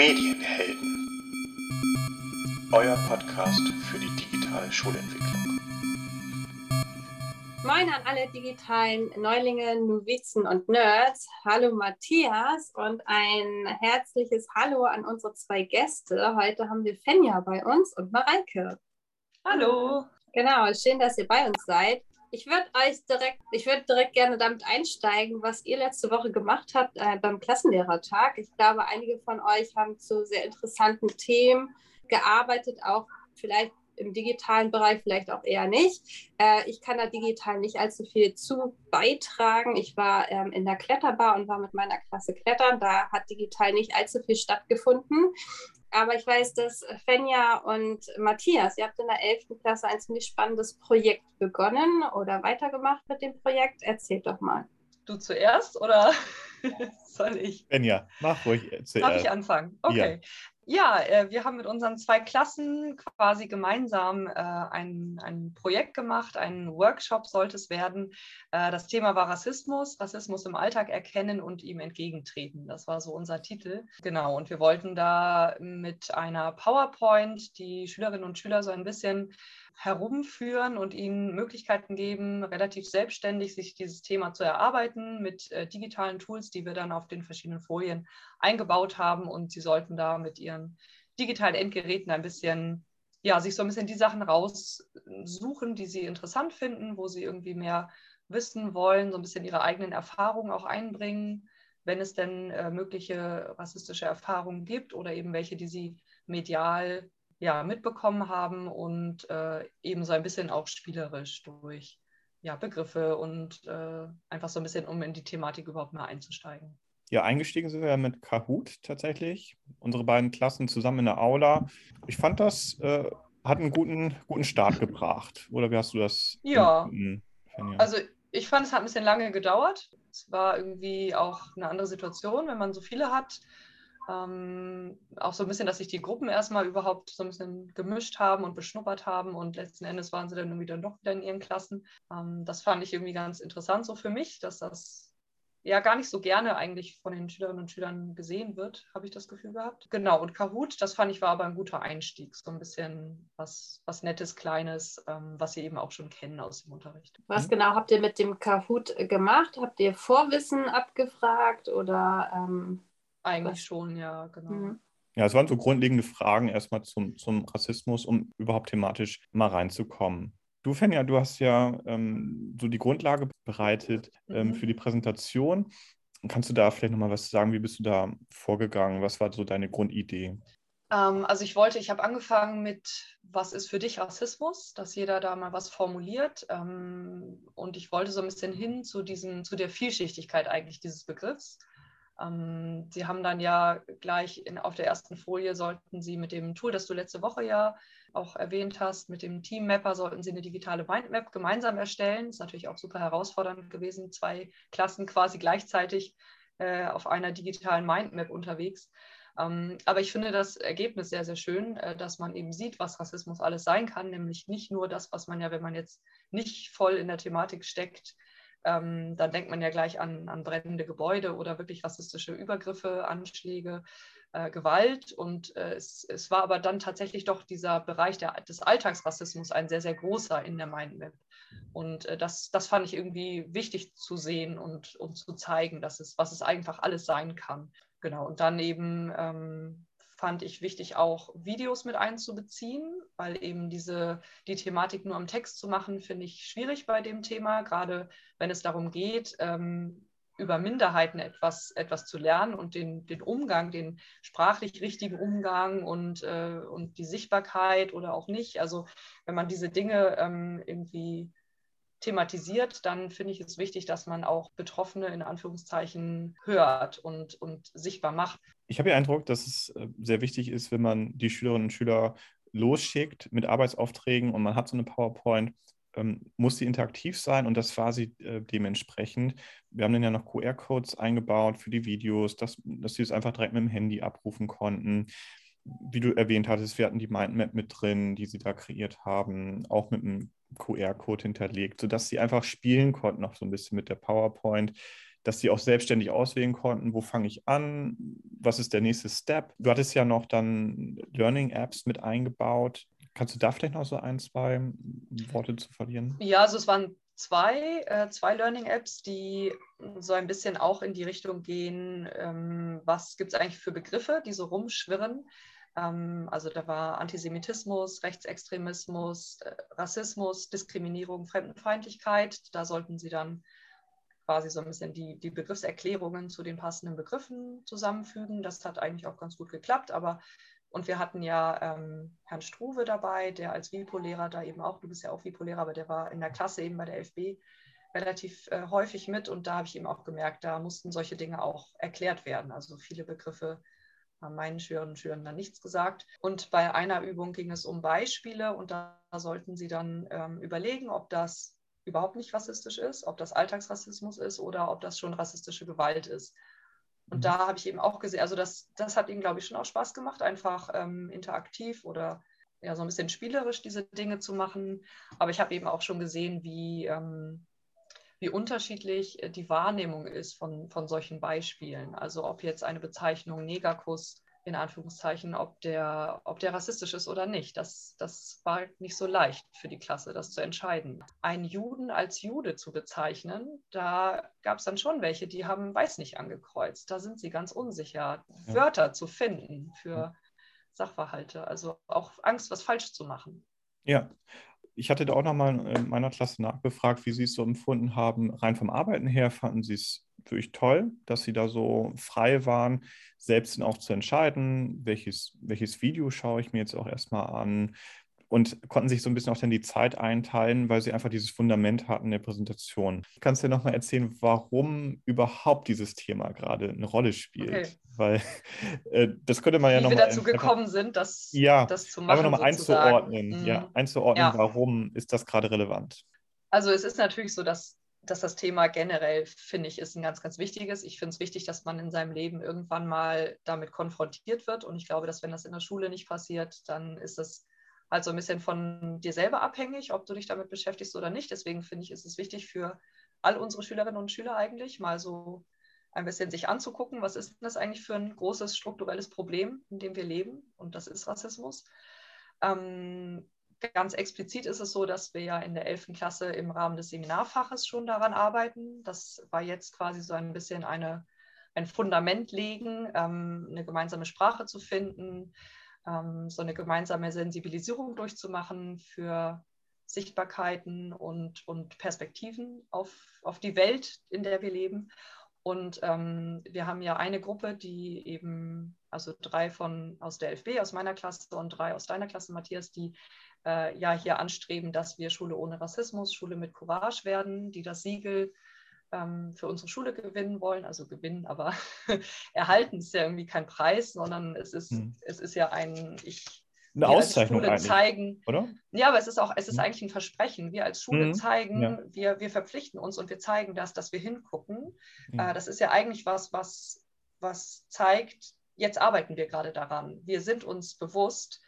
Medienhelden. Euer Podcast für die digitale Schulentwicklung. Moin an alle digitalen Neulinge, Novizen und Nerds. Hallo Matthias und ein herzliches Hallo an unsere zwei Gäste. Heute haben wir Fenja bei uns und Mareike. Hallo. Genau, schön, dass ihr bei uns seid. Ich würde euch direkt, ich würde direkt gerne damit einsteigen, was ihr letzte Woche gemacht habt äh, beim Klassenlehrertag. Ich glaube, einige von euch haben zu sehr interessanten Themen gearbeitet, auch vielleicht im digitalen Bereich, vielleicht auch eher nicht. Äh, ich kann da digital nicht allzu viel zu beitragen. Ich war ähm, in der Kletterbar und war mit meiner Klasse klettern. Da hat digital nicht allzu viel stattgefunden. Aber ich weiß, dass Fenja und Matthias, ihr habt in der 11. Klasse ein ziemlich spannendes Projekt begonnen oder weitergemacht mit dem Projekt. Erzählt doch mal. Du zuerst oder soll ich? Fenja, mach ruhig zuerst. Darf ich anfangen? Okay. Ja. Ja, äh, wir haben mit unseren zwei Klassen quasi gemeinsam äh, ein, ein Projekt gemacht, ein Workshop sollte es werden. Äh, das Thema war Rassismus, Rassismus im Alltag erkennen und ihm entgegentreten. Das war so unser Titel. Genau, und wir wollten da mit einer PowerPoint die Schülerinnen und Schüler so ein bisschen herumführen und ihnen Möglichkeiten geben, relativ selbstständig sich dieses Thema zu erarbeiten mit äh, digitalen Tools, die wir dann auf den verschiedenen Folien eingebaut haben. Und sie sollten da mit ihren digitalen Endgeräten ein bisschen, ja, sich so ein bisschen die Sachen raussuchen, die sie interessant finden, wo sie irgendwie mehr wissen wollen, so ein bisschen ihre eigenen Erfahrungen auch einbringen, wenn es denn äh, mögliche rassistische Erfahrungen gibt oder eben welche, die sie medial ja, mitbekommen haben und äh, eben so ein bisschen auch spielerisch durch ja, Begriffe und äh, einfach so ein bisschen, um in die Thematik überhaupt mal einzusteigen. Ja, eingestiegen sind wir mit Kahoot tatsächlich. Unsere beiden Klassen zusammen in der Aula. Ich fand das äh, hat einen guten, guten Start gebracht. Oder wie hast du das? Ja. Also ich fand, es hat ein bisschen lange gedauert. Es war irgendwie auch eine andere Situation, wenn man so viele hat. Ähm, auch so ein bisschen, dass sich die Gruppen erstmal überhaupt so ein bisschen gemischt haben und beschnuppert haben und letzten Endes waren sie dann dann doch wieder in ihren Klassen. Ähm, das fand ich irgendwie ganz interessant so für mich, dass das ja gar nicht so gerne eigentlich von den Schülerinnen und Schülern gesehen wird, habe ich das Gefühl gehabt. Genau, und Kahoot, das fand ich war aber ein guter Einstieg, so ein bisschen was, was Nettes, Kleines, ähm, was Sie eben auch schon kennen aus dem Unterricht. Was genau habt ihr mit dem Kahoot gemacht? Habt ihr Vorwissen abgefragt oder ähm eigentlich Was? schon, ja, genau. Mhm. Ja, es waren so grundlegende Fragen erstmal zum, zum Rassismus, um überhaupt thematisch mal reinzukommen. Du, Fenja, du hast ja ähm, so die Grundlage bereitet ähm, mhm. für die Präsentation. Kannst du da vielleicht nochmal was sagen? Wie bist du da vorgegangen? Was war so deine Grundidee? Ähm, also ich wollte, ich habe angefangen mit, was ist für dich Rassismus, dass jeder da mal was formuliert. Ähm, und ich wollte so ein bisschen hin zu, diesem, zu der Vielschichtigkeit eigentlich dieses Begriffs. Ähm, Sie haben dann ja gleich in, auf der ersten Folie sollten Sie mit dem Tool, das du letzte Woche ja auch erwähnt hast, mit dem Team Mapper sollten Sie eine digitale Mindmap gemeinsam erstellen. Ist natürlich auch super herausfordernd gewesen, zwei Klassen quasi gleichzeitig äh, auf einer digitalen Mindmap unterwegs. Ähm, aber ich finde das Ergebnis sehr, sehr schön, äh, dass man eben sieht, was Rassismus alles sein kann, nämlich nicht nur das, was man ja, wenn man jetzt nicht voll in der Thematik steckt, ähm, dann denkt man ja gleich an, an, brennende Gebäude oder wirklich rassistische Übergriffe, Anschläge, äh, Gewalt. Und äh, es, es, war aber dann tatsächlich doch dieser Bereich der, des Alltagsrassismus ein sehr, sehr großer in der Mindmap. Und äh, das, das fand ich irgendwie wichtig zu sehen und, und zu zeigen, dass es, was es einfach alles sein kann. Genau. Und dann eben ähm, fand ich wichtig, auch Videos mit einzubeziehen, weil eben diese, die Thematik nur am Text zu machen, finde ich schwierig bei dem Thema, gerade wenn es darum geht, ähm, über Minderheiten etwas, etwas zu lernen und den, den Umgang, den sprachlich richtigen Umgang und, äh, und die Sichtbarkeit oder auch nicht. Also wenn man diese Dinge ähm, irgendwie thematisiert, dann finde ich es wichtig, dass man auch Betroffene in Anführungszeichen hört und, und sichtbar macht. Ich habe den Eindruck, dass es äh, sehr wichtig ist, wenn man die Schülerinnen und Schüler losschickt mit Arbeitsaufträgen und man hat so eine PowerPoint, ähm, muss sie interaktiv sein und das war sie äh, dementsprechend. Wir haben dann ja noch QR-Codes eingebaut für die Videos, dass, dass sie es einfach direkt mit dem Handy abrufen konnten. Wie du erwähnt hattest, wir hatten die Mindmap mit drin, die sie da kreiert haben, auch mit einem QR-Code hinterlegt, sodass sie einfach spielen konnten, noch so ein bisschen mit der PowerPoint. dass sie auch selbstständig auswählen konnten, wo fange ich an, was ist der nächste Step. Du hattest ja noch dann Learning-Apps mit eingebaut. Kannst du da vielleicht noch so ein, zwei Worte zu verlieren? Ja, also es waren zwei, äh, zwei Learning-Apps, die so ein bisschen auch in die Richtung gehen, ähm, was gibt es eigentlich für Begriffe, die so rumschwirren. Ähm, also da war Antisemitismus, Rechtsextremismus, äh, Rassismus, Diskriminierung, Fremdenfeindlichkeit. Da sollten Sie dann quasi so ein bisschen die, die Begriffserklärungen zu den passenden Begriffen zusammenfügen. Das hat eigentlich auch ganz gut geklappt, aber und wir hatten ja ähm, Herrn Struve dabei, der als WIPO-Lehrer da eben auch, du bist ja auch WIPO-Lehrer, aber der war in der Klasse eben bei der FB relativ äh, häufig mit und da habe ich eben auch gemerkt, da mussten solche Dinge auch erklärt werden. Also viele Begriffe haben meinen Schülerinnen und Schülern dann nichts gesagt. Und bei einer Übung ging es um Beispiele und da sollten sie dann ähm, überlegen, ob das überhaupt nicht rassistisch ist, ob das Alltagsrassismus ist oder ob das schon rassistische Gewalt ist. Und mhm. da habe ich eben auch gesehen, also das, das hat ihnen, glaube ich, schon auch Spaß gemacht, einfach ähm, interaktiv oder ja, so ein bisschen spielerisch diese Dinge zu machen. Aber ich habe eben auch schon gesehen, wie, ähm, wie unterschiedlich äh, die Wahrnehmung ist von, von solchen Beispielen. Also ob jetzt eine Bezeichnung Negerkuss in Anführungszeichen, ob der, ob der rassistisch ist oder nicht. Das, das war nicht so leicht für die Klasse, das zu entscheiden. Einen Juden als Jude zu bezeichnen, da gab es dann schon welche, die haben weiß nicht angekreuzt. Da sind sie ganz unsicher, ja. Wörter zu finden für ja. Sachverhalte. Also auch Angst, was falsch zu machen. Ja, ich hatte da auch nochmal in meiner Klasse nachgefragt, wie Sie es so empfunden haben. Rein vom Arbeiten her fanden Sie es wirklich toll, dass Sie da so frei waren, selbst auch zu entscheiden, welches, welches Video schaue ich mir jetzt auch erstmal an, und konnten sich so ein bisschen auch dann die Zeit einteilen, weil sie einfach dieses Fundament hatten der Präsentation. Kannst du dir nochmal erzählen, warum überhaupt dieses Thema gerade eine Rolle spielt? Okay. Weil äh, das könnte man ja nochmal. Wie wir dazu gekommen sind, das, ja, das zu machen. Aber nochmal einzuordnen. Mhm. Ja, einzuordnen, ja. warum ist das gerade relevant? Also es ist natürlich so, dass dass das Thema generell, finde ich, ist ein ganz, ganz wichtiges. Ich finde es wichtig, dass man in seinem Leben irgendwann mal damit konfrontiert wird. Und ich glaube, dass wenn das in der Schule nicht passiert, dann ist das halt so ein bisschen von dir selber abhängig, ob du dich damit beschäftigst oder nicht. Deswegen finde ich, ist es wichtig für all unsere Schülerinnen und Schüler eigentlich, mal so ein bisschen sich anzugucken, was ist das eigentlich für ein großes strukturelles Problem, in dem wir leben? Und das ist Rassismus. Ähm, ganz explizit ist es so, dass wir ja in der 11. Klasse im Rahmen des Seminarfaches schon daran arbeiten. Das war jetzt quasi so ein bisschen eine, ein Fundament legen, ähm, eine gemeinsame Sprache zu finden, ähm, so eine gemeinsame Sensibilisierung durchzumachen für Sichtbarkeiten und, und Perspektiven auf, auf die Welt, in der wir leben. Und ähm, wir haben ja eine Gruppe, die eben, also drei von aus der LFB, aus meiner Klasse und drei aus deiner Klasse, Matthias, die äh, ja hier anstreben, dass wir Schule ohne Rassismus, Schule mit Courage werden, die das Siegel ähm, für unsere Schule gewinnen wollen, also gewinnen, aber erhalten ist ja irgendwie kein Preis, sondern es ist, hm. es ist ja ein, ich eine Auszeichnung Schule zeigen, oder? Ja, aber es ist auch, es ist mhm. eigentlich ein Versprechen. Wir als Schule mhm. zeigen, ja. wir, wir verpflichten uns und wir zeigen das, dass wir hingucken. Mhm. Äh, das ist ja eigentlich was, was, was zeigt, jetzt arbeiten wir gerade daran. Wir sind uns bewusst,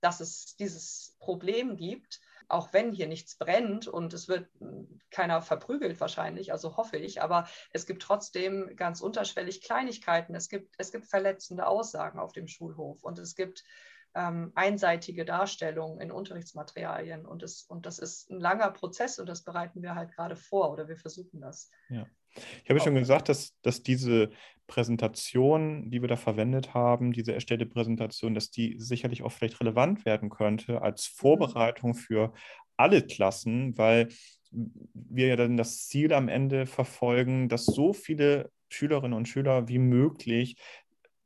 dass es dieses Problem gibt auch wenn hier nichts brennt und es wird hm, keiner verprügelt wahrscheinlich, also hoffe ich, aber es gibt trotzdem ganz unterschwellig Kleinigkeiten. Es gibt, es gibt verletzende Aussagen auf dem Schulhof und es gibt ähm, einseitige Darstellungen in Unterrichtsmaterialien und, es, und das ist ein langer Prozess und das bereiten wir halt gerade vor oder wir versuchen das. Ja. Ich habe schon gesagt, dass, dass diese Präsentation, die wir da verwendet haben, diese erstellte Präsentation, dass die sicherlich auch vielleicht relevant werden könnte als mhm. Vorbereitung für alle Klassen, weil wir ja dann das Ziel am Ende verfolgen, dass so viele Schülerinnen und Schüler wie möglich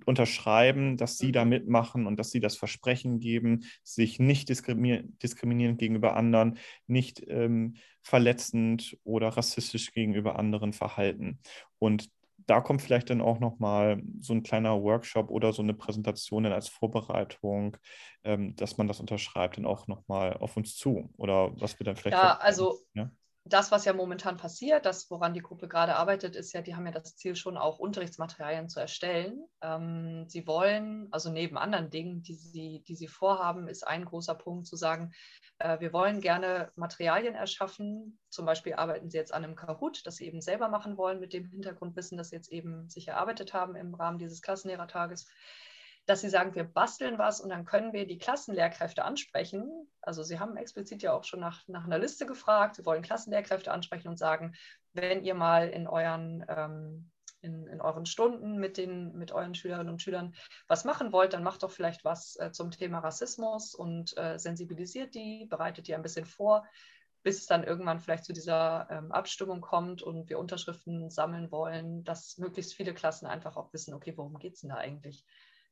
unterschreiben, dass sie da mhm. mitmachen und dass sie das Versprechen geben, sich nicht diskriminierend gegenüber anderen, nicht ähm, verletzend oder rassistisch gegenüber anderen verhalten. Und da kommt vielleicht dann auch nochmal so ein kleiner Workshop oder so eine Präsentation dann als Vorbereitung, ähm, dass man das unterschreibt, dann auch nochmal auf uns zu. Oder was wir dann vielleicht. Ja, also ja? Das, was ja momentan passiert, das, woran die Gruppe gerade arbeitet, ist ja, die haben ja das Ziel schon auch Unterrichtsmaterialien zu erstellen. Ähm, sie wollen, also neben anderen Dingen, die sie, die sie vorhaben, ist ein großer Punkt zu sagen, äh, wir wollen gerne Materialien erschaffen. Zum Beispiel arbeiten sie jetzt an einem Kahoot, das sie eben selber machen wollen mit dem Hintergrundwissen, das sie jetzt eben sich erarbeitet haben im Rahmen dieses Klassenlehrertages dass sie sagen, wir basteln was und dann können wir die Klassenlehrkräfte ansprechen. Also sie haben explizit ja auch schon nach, nach einer Liste gefragt. Sie wollen Klassenlehrkräfte ansprechen und sagen, wenn ihr mal in euren, ähm, in, in, euren Stunden mit, den, mit euren Schülerinnen und Schülern was machen wollt, dann macht doch vielleicht was äh, zum Thema Rassismus und äh, sensibilisiert die, bereitet die ein bisschen vor bis es dann irgendwann vielleicht zu dieser ähm, Abstimmung kommt und wir Unterschriften sammeln wollen, dass möglichst viele Klassen einfach auch wissen, okay, worum geht es denn da eigentlich?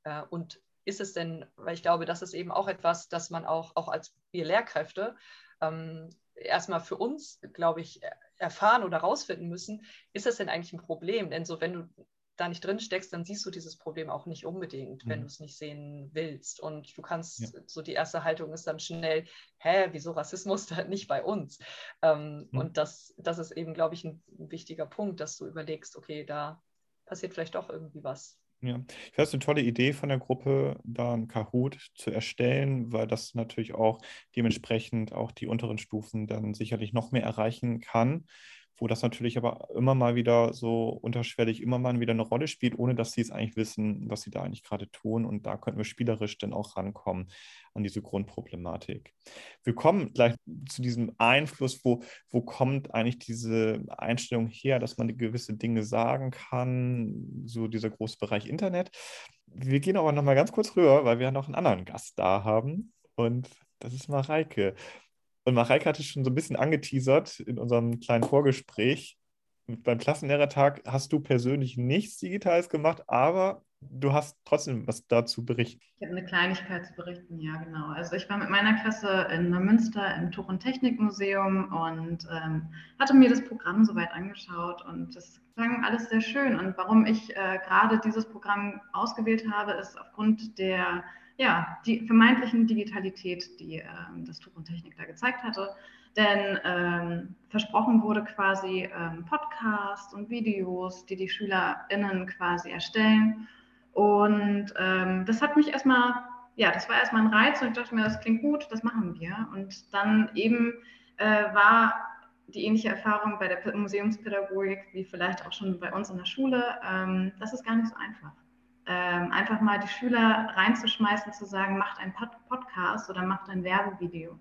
Äh, und ist es denn, weil ich glaube, das ist eben auch etwas, das man auch, auch als wir Lehrkräfte ähm, erstmal für uns, glaube ich, erfahren oder rausfinden müssen, ist das denn eigentlich ein Problem? Denn so, wenn du da nicht drin steckst, dann siehst du dieses Problem auch nicht unbedingt, wenn mhm. du es nicht sehen willst. Und du kannst, ja. so die erste Haltung ist dann schnell, hä, wieso Rassismus da nicht bei uns? Ähm, mhm. Und das, das ist eben, glaube ich, ein wichtiger Punkt, dass du überlegst, okay, da passiert vielleicht doch irgendwie was. Ja, ich finde es eine tolle Idee von der Gruppe, da ein Kahoot zu erstellen, weil das natürlich auch dementsprechend auch die unteren Stufen dann sicherlich noch mehr erreichen kann wo das natürlich aber immer mal wieder so unterschwellig immer mal wieder eine Rolle spielt, ohne dass sie es eigentlich wissen, was sie da eigentlich gerade tun. Und da könnten wir spielerisch dann auch rankommen an diese Grundproblematik. Wir kommen gleich zu diesem Einfluss, wo, wo kommt eigentlich diese Einstellung her, dass man gewisse Dinge sagen kann, so dieser große Bereich Internet. Wir gehen aber noch mal ganz kurz rüber, weil wir noch einen anderen Gast da haben. Und das ist Mareike. Und Mareike hatte schon so ein bisschen angeteasert in unserem kleinen Vorgespräch. Beim Klassenlehrertag hast du persönlich nichts Digitales gemacht, aber du hast trotzdem was dazu berichten. Ich habe eine Kleinigkeit zu berichten, ja, genau. Also ich war mit meiner Klasse in Neumünster im Tuch- und Technikmuseum und ähm, hatte mir das Programm soweit angeschaut und das klang alles sehr schön. Und warum ich äh, gerade dieses Programm ausgewählt habe, ist aufgrund der ja, die vermeintlichen Digitalität, die ähm, das Technik da gezeigt hatte. Denn ähm, versprochen wurde quasi ähm, Podcasts und Videos, die die SchülerInnen quasi erstellen. Und ähm, das hat mich erstmal, ja, das war erstmal ein Reiz und ich dachte mir, das klingt gut, das machen wir. Und dann eben äh, war die ähnliche Erfahrung bei der Museumspädagogik wie vielleicht auch schon bei uns in der Schule. Ähm, das ist gar nicht so einfach ähm, einfach mal die Schüler reinzuschmeißen, zu sagen, macht einen Pod Podcast oder macht ein Werbevideo.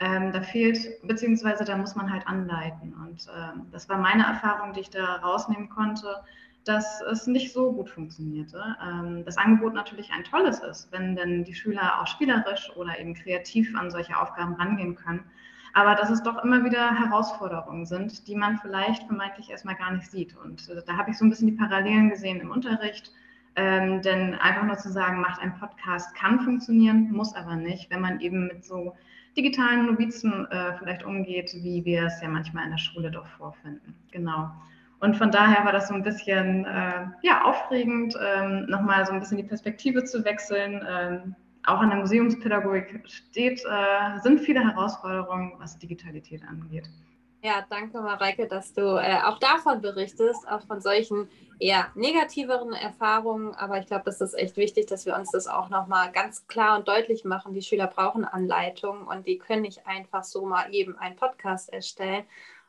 Ähm, da fehlt, beziehungsweise da muss man halt anleiten. Und ähm, das war meine Erfahrung, die ich da rausnehmen konnte, dass es nicht so gut funktionierte. Ähm, das Angebot natürlich ein tolles ist, wenn denn die Schüler auch spielerisch oder eben kreativ an solche Aufgaben rangehen können. Aber dass es doch immer wieder Herausforderungen sind, die man vielleicht vermeintlich erstmal gar nicht sieht. Und äh, da habe ich so ein bisschen die Parallelen gesehen im Unterricht ähm, denn einfach nur zu sagen, macht ein Podcast kann funktionieren, muss aber nicht, wenn man eben mit so digitalen Novizen äh, vielleicht umgeht, wie wir es ja manchmal in der Schule doch vorfinden. Genau. Und von daher war das so ein bisschen äh, ja, aufregend, ähm, nochmal so ein bisschen die Perspektive zu wechseln. Ähm, auch an der Museumspädagogik steht, äh, sind viele Herausforderungen, was Digitalität angeht. Ja, danke Mareike, dass du äh, auch davon berichtest, auch von solchen eher negativeren Erfahrungen. Aber ich glaube, es ist echt wichtig, dass wir uns das auch nochmal ganz klar und deutlich machen. Die Schüler brauchen Anleitungen und die können nicht einfach so mal eben einen Podcast erstellen.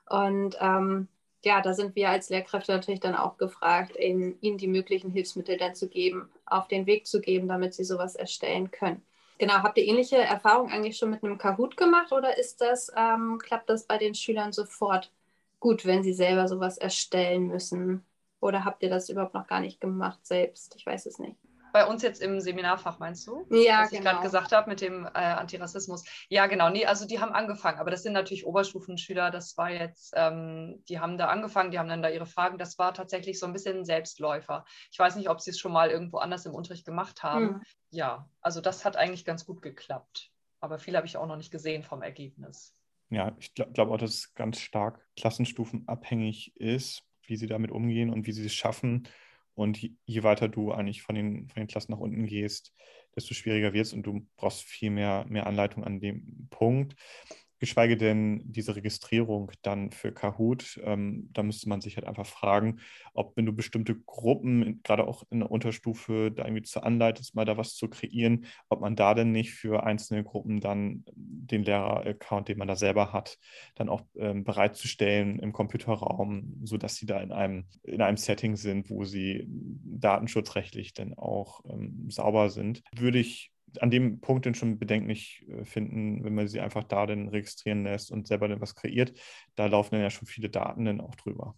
Und ähm, ja, da sind wir als Lehrkräfte natürlich dann auch gefragt, eben ihnen die möglichen Hilfsmittel dann zu geben, auf den Weg zu geben, damit sie sowas erstellen können. Genau, habt ihr ähnliche Erfahrungen eigentlich schon mit einem Kahoot gemacht oder ist das, ähm, klappt das bei den Schülern sofort gut, wenn sie selber sowas erstellen müssen? Oder habt ihr das überhaupt noch gar nicht gemacht selbst? Ich weiß es nicht. Bei uns jetzt im Seminarfach meinst du? Ja, was genau. ich gerade gesagt habe mit dem äh, Antirassismus. Ja, genau. Nee, also die haben angefangen, aber das sind natürlich Oberstufenschüler. Das war jetzt, ähm, die haben da angefangen, die haben dann da ihre Fragen. Das war tatsächlich so ein bisschen ein Selbstläufer. Ich weiß nicht, ob sie es schon mal irgendwo anders im Unterricht gemacht haben. Hm. Ja, also das hat eigentlich ganz gut geklappt. Aber viel habe ich auch noch nicht gesehen vom Ergebnis. Ja, ich glaube glaub auch, dass es ganz stark klassenstufenabhängig ist, wie sie damit umgehen und wie sie es schaffen und je weiter du eigentlich von den, von den Klassen nach unten gehst, desto schwieriger wird es und du brauchst viel mehr, mehr Anleitung an dem Punkt. Geschweige denn diese Registrierung dann für Kahoot. Ähm, da müsste man sich halt einfach fragen, ob wenn du bestimmte Gruppen, gerade auch in der Unterstufe, da irgendwie zu anleitest, mal da was zu kreieren, ob man da denn nicht für einzelne Gruppen dann den Lehrer-Account, den man da selber hat, dann auch ähm, bereitzustellen im Computerraum, sodass sie da in einem, in einem Setting sind, wo sie datenschutzrechtlich dann auch ähm, sauber sind, würde ich an dem Punkt dann schon bedenklich äh, finden, wenn man sie einfach da dann registrieren lässt und selber dann was kreiert. Da laufen dann ja schon viele Daten dann auch drüber.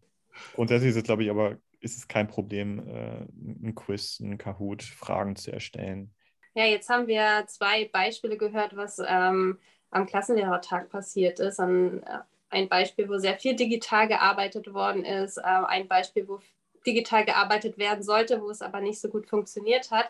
Grundsätzlich ist es, glaube ich, aber ist es kein Problem, äh, ein Quiz, ein Kahoot, Fragen zu erstellen. Ja, jetzt haben wir zwei Beispiele gehört, was ähm, am Klassenlehrertag passiert ist. Ein, äh, ein Beispiel, wo sehr viel digital gearbeitet worden ist, äh, ein Beispiel, wo digital gearbeitet werden sollte, wo es aber nicht so gut funktioniert hat.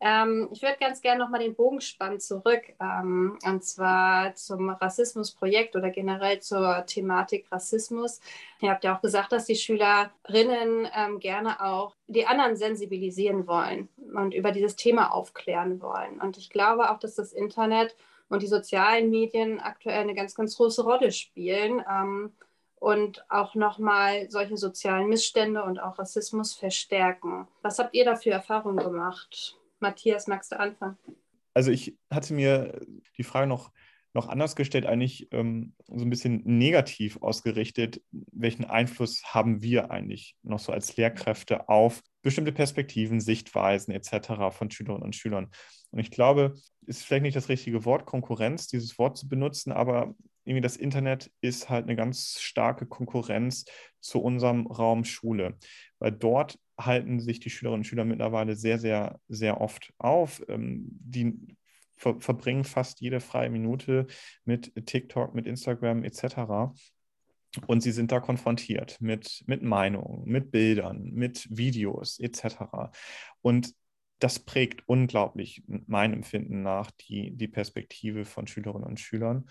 Ähm, ich würde ganz gerne nochmal den Bogen spannen zurück, ähm, und zwar zum Rassismusprojekt oder generell zur Thematik Rassismus. Ihr habt ja auch gesagt, dass die Schülerinnen ähm, gerne auch die anderen sensibilisieren wollen und über dieses Thema aufklären wollen. Und ich glaube auch, dass das Internet und die sozialen Medien aktuell eine ganz, ganz große Rolle spielen. Ähm, und auch nochmal solche sozialen Missstände und auch Rassismus verstärken. Was habt ihr da für Erfahrungen gemacht? Matthias, magst du anfangen? Also ich hatte mir die Frage noch, noch anders gestellt, eigentlich ähm, so ein bisschen negativ ausgerichtet. Welchen Einfluss haben wir eigentlich noch so als Lehrkräfte auf bestimmte Perspektiven, Sichtweisen etc. von Schülerinnen und Schülern? Und ich glaube, ist vielleicht nicht das richtige Wort, Konkurrenz, dieses Wort zu benutzen, aber irgendwie das Internet ist halt eine ganz starke Konkurrenz zu unserem Raum Schule, weil dort halten sich die Schülerinnen und Schüler mittlerweile sehr, sehr, sehr oft auf. Ähm, die ver verbringen fast jede freie Minute mit TikTok, mit Instagram etc. Und sie sind da konfrontiert mit, mit Meinungen, mit Bildern, mit Videos etc. Und das prägt unglaublich meinem Empfinden nach die, die Perspektive von Schülerinnen und Schülern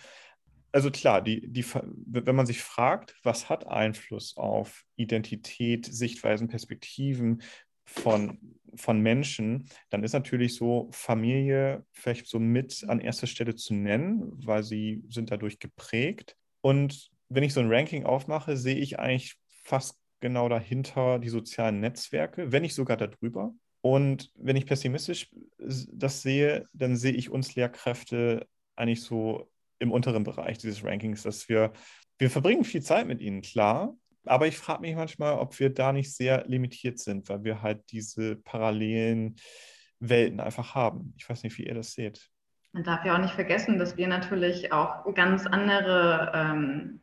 also klar, die, die, wenn man sich fragt, was hat Einfluss auf Identität, Sichtweisen, Perspektiven von, von Menschen, dann ist natürlich so Familie vielleicht so mit an erster Stelle zu nennen, weil sie sind dadurch geprägt. Und wenn ich so ein Ranking aufmache, sehe ich eigentlich fast genau dahinter die sozialen Netzwerke, wenn nicht sogar darüber. Und wenn ich pessimistisch das sehe, dann sehe ich uns Lehrkräfte eigentlich so im unteren Bereich dieses Rankings, dass wir, wir verbringen viel Zeit mit ihnen, klar, aber ich frage mich manchmal, ob wir da nicht sehr limitiert sind, weil wir halt diese parallelen Welten einfach haben. Ich weiß nicht, wie ihr das seht. Man darf ja auch nicht vergessen, dass wir natürlich auch ganz andere, ähm,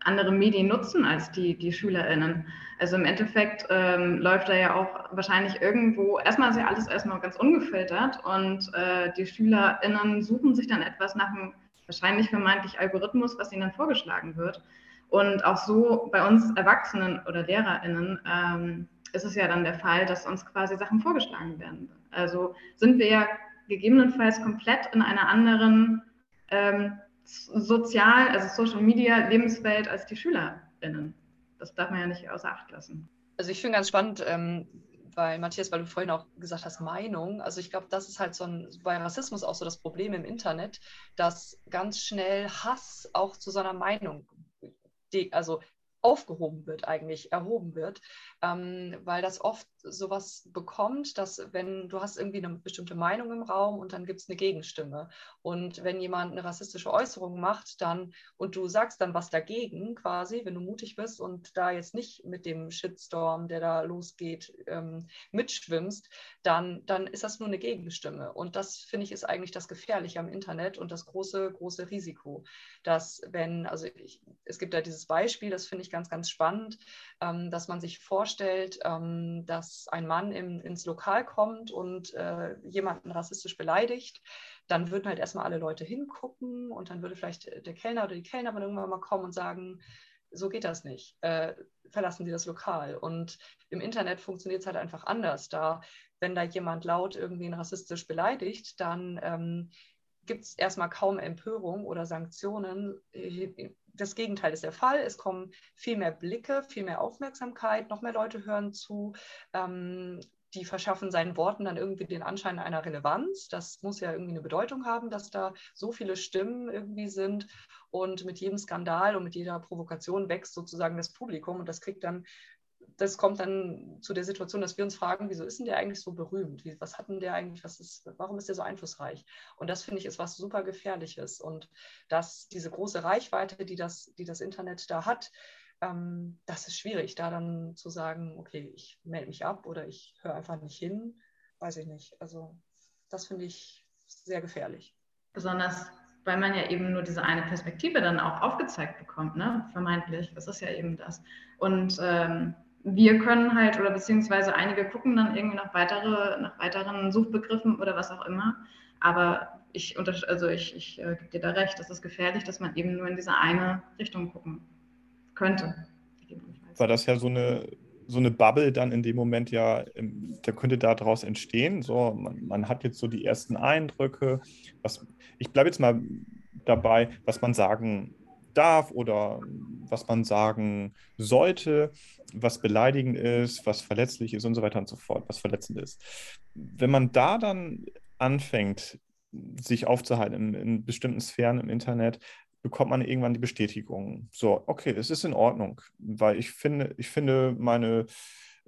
andere Medien nutzen als die, die SchülerInnen. Also im Endeffekt ähm, läuft da ja auch wahrscheinlich irgendwo, erstmal ist ja alles erstmal ganz ungefiltert und äh, die SchülerInnen suchen sich dann etwas nach einem wahrscheinlich vermeintlich Algorithmus, was ihnen dann vorgeschlagen wird. Und auch so bei uns Erwachsenen oder LehrerInnen ähm, ist es ja dann der Fall, dass uns quasi Sachen vorgeschlagen werden. Also sind wir ja gegebenenfalls komplett in einer anderen ähm, sozial, also Social Media Lebenswelt als die SchülerInnen. Das darf man ja nicht außer Acht lassen. Also ich finde ganz spannend, ähm, weil Matthias, weil du vorhin auch gesagt hast, Meinung. Also ich glaube, das ist halt so ein, bei Rassismus auch so das Problem im Internet, dass ganz schnell Hass auch zu so einer Meinung, also aufgehoben wird, eigentlich erhoben wird, ähm, weil das oft sowas bekommt, dass wenn du hast irgendwie eine bestimmte Meinung im Raum und dann gibt es eine Gegenstimme. Und wenn jemand eine rassistische Äußerung macht, dann und du sagst dann was dagegen, quasi, wenn du mutig bist und da jetzt nicht mit dem Shitstorm, der da losgeht, ähm, mitschwimmst, dann, dann ist das nur eine Gegenstimme. Und das finde ich ist eigentlich das Gefährliche am Internet und das große große Risiko, dass wenn also ich, es gibt da dieses Beispiel, das finde ich ganz, ganz spannend, ähm, dass man sich vorstellt, ähm, dass ein Mann im, ins Lokal kommt und äh, jemanden rassistisch beleidigt. Dann würden halt erstmal alle Leute hingucken und dann würde vielleicht der Kellner oder die Kellnerin irgendwann mal kommen und sagen, so geht das nicht. Äh, verlassen Sie das Lokal. Und im Internet funktioniert es halt einfach anders. Da, wenn da jemand laut irgendwie rassistisch beleidigt, dann ähm, gibt es erstmal kaum Empörung oder Sanktionen das Gegenteil ist der Fall. Es kommen viel mehr Blicke, viel mehr Aufmerksamkeit, noch mehr Leute hören zu. Ähm, die verschaffen seinen Worten dann irgendwie den Anschein einer Relevanz. Das muss ja irgendwie eine Bedeutung haben, dass da so viele Stimmen irgendwie sind. Und mit jedem Skandal und mit jeder Provokation wächst sozusagen das Publikum und das kriegt dann, das kommt dann zu der Situation, dass wir uns fragen, wieso ist denn der eigentlich so berühmt? Wie, was hat denn der eigentlich, was ist, warum ist der so einflussreich? Und das finde ich ist was super Gefährliches. Und dass diese große Reichweite, die das, die das Internet da hat, ähm, das ist schwierig, da dann zu sagen, okay, ich melde mich ab oder ich höre einfach nicht hin, weiß ich nicht. Also das finde ich sehr gefährlich. Besonders, weil man ja eben nur diese eine Perspektive dann auch aufgezeigt bekommt, ne? vermeintlich. Das ist ja eben das. Und ähm, wir können halt, oder beziehungsweise einige gucken dann irgendwie nach, weitere, nach weiteren Suchbegriffen oder was auch immer. Aber ich, also ich, ich äh, gebe dir da recht, das ist gefährlich, dass man eben nur in diese eine Richtung gucken könnte. War das ja so eine, so eine Bubble dann in dem Moment ja, da könnte daraus entstehen. So, man, man hat jetzt so die ersten Eindrücke. Was, ich bleibe jetzt mal dabei, was man sagen darf oder was man sagen sollte, was beleidigend ist, was verletzlich ist und so weiter und so fort, was verletzend ist. Wenn man da dann anfängt, sich aufzuhalten in, in bestimmten Sphären im Internet, bekommt man irgendwann die Bestätigung. So, okay, es ist in Ordnung, weil ich finde, ich finde meine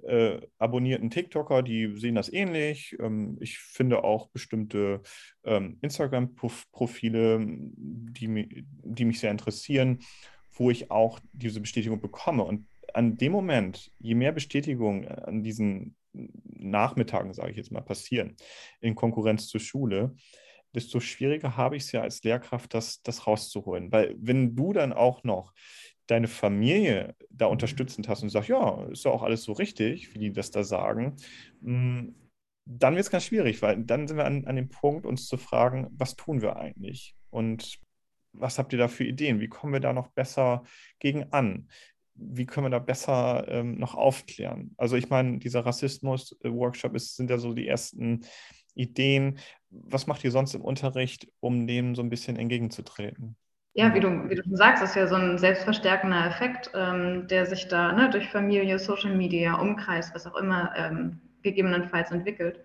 äh, abonnierten TikToker, die sehen das ähnlich. Ähm, ich finde auch bestimmte ähm, Instagram-Profile, die, die mich sehr interessieren, wo ich auch diese Bestätigung bekomme. Und an dem Moment, je mehr Bestätigung an diesen Nachmittagen, sage ich jetzt mal, passieren, in Konkurrenz zur Schule, desto schwieriger habe ich es ja als Lehrkraft, das, das rauszuholen. Weil wenn du dann auch noch deine Familie da unterstützend hast und sagst, ja, ist ja auch alles so richtig, wie die das da sagen, hm, dann wird es ganz schwierig, weil dann sind wir an, an dem Punkt, uns zu fragen, was tun wir eigentlich? Und was habt ihr da für Ideen? Wie kommen wir da noch besser gegen an? Wie können wir da besser ähm, noch aufklären? Also ich meine, dieser Rassismus-Workshop sind ja so die ersten Ideen. Was macht ihr sonst im Unterricht, um dem so ein bisschen entgegenzutreten? Ja, wie du, wie du schon sagst, ist ja so ein selbstverstärkender Effekt, ähm, der sich da ne, durch Familie, Social Media, Umkreis, was auch immer ähm, gegebenenfalls entwickelt.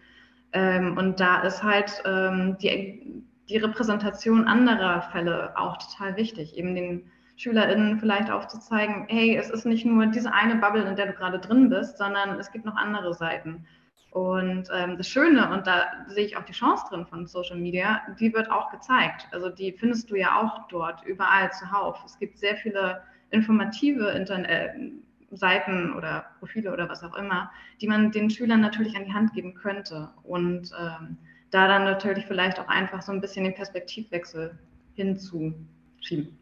Ähm, und da ist halt ähm, die, die Repräsentation anderer Fälle auch total wichtig, eben den SchülerInnen vielleicht aufzuzeigen, hey, es ist nicht nur diese eine Bubble, in der du gerade drin bist, sondern es gibt noch andere Seiten. Und ähm, das Schöne, und da sehe ich auch die Chance drin von Social Media, die wird auch gezeigt. Also die findest du ja auch dort, überall zuhauf. Es gibt sehr viele informative Internet äh, Seiten oder Profile oder was auch immer, die man den Schülern natürlich an die Hand geben könnte. Und ähm, da dann natürlich vielleicht auch einfach so ein bisschen den Perspektivwechsel hinzuschieben.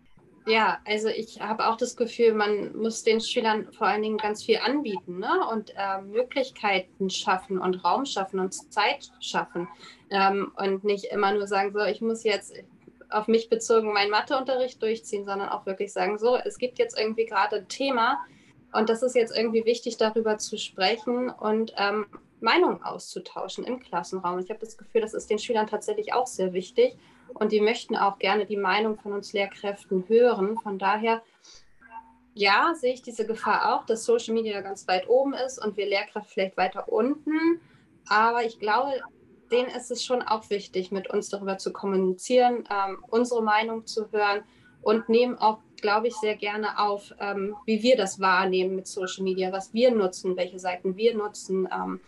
Ja, also ich habe auch das Gefühl, man muss den Schülern vor allen Dingen ganz viel anbieten ne? und äh, Möglichkeiten schaffen und Raum schaffen und Zeit schaffen ähm, und nicht immer nur sagen, so, ich muss jetzt auf mich bezogen meinen Matheunterricht durchziehen, sondern auch wirklich sagen, so, es gibt jetzt irgendwie gerade ein Thema und das ist jetzt irgendwie wichtig, darüber zu sprechen und ähm, Meinungen auszutauschen im Klassenraum. Ich habe das Gefühl, das ist den Schülern tatsächlich auch sehr wichtig und die möchten auch gerne die Meinung von uns Lehrkräften hören. Von daher, ja, sehe ich diese Gefahr auch, dass Social Media ganz weit oben ist und wir Lehrkräfte vielleicht weiter unten. Aber ich glaube, denen ist es schon auch wichtig, mit uns darüber zu kommunizieren, ähm, unsere Meinung zu hören und nehmen auch, glaube ich, sehr gerne auf, ähm, wie wir das wahrnehmen mit Social Media, was wir nutzen, welche Seiten wir nutzen. Ähm,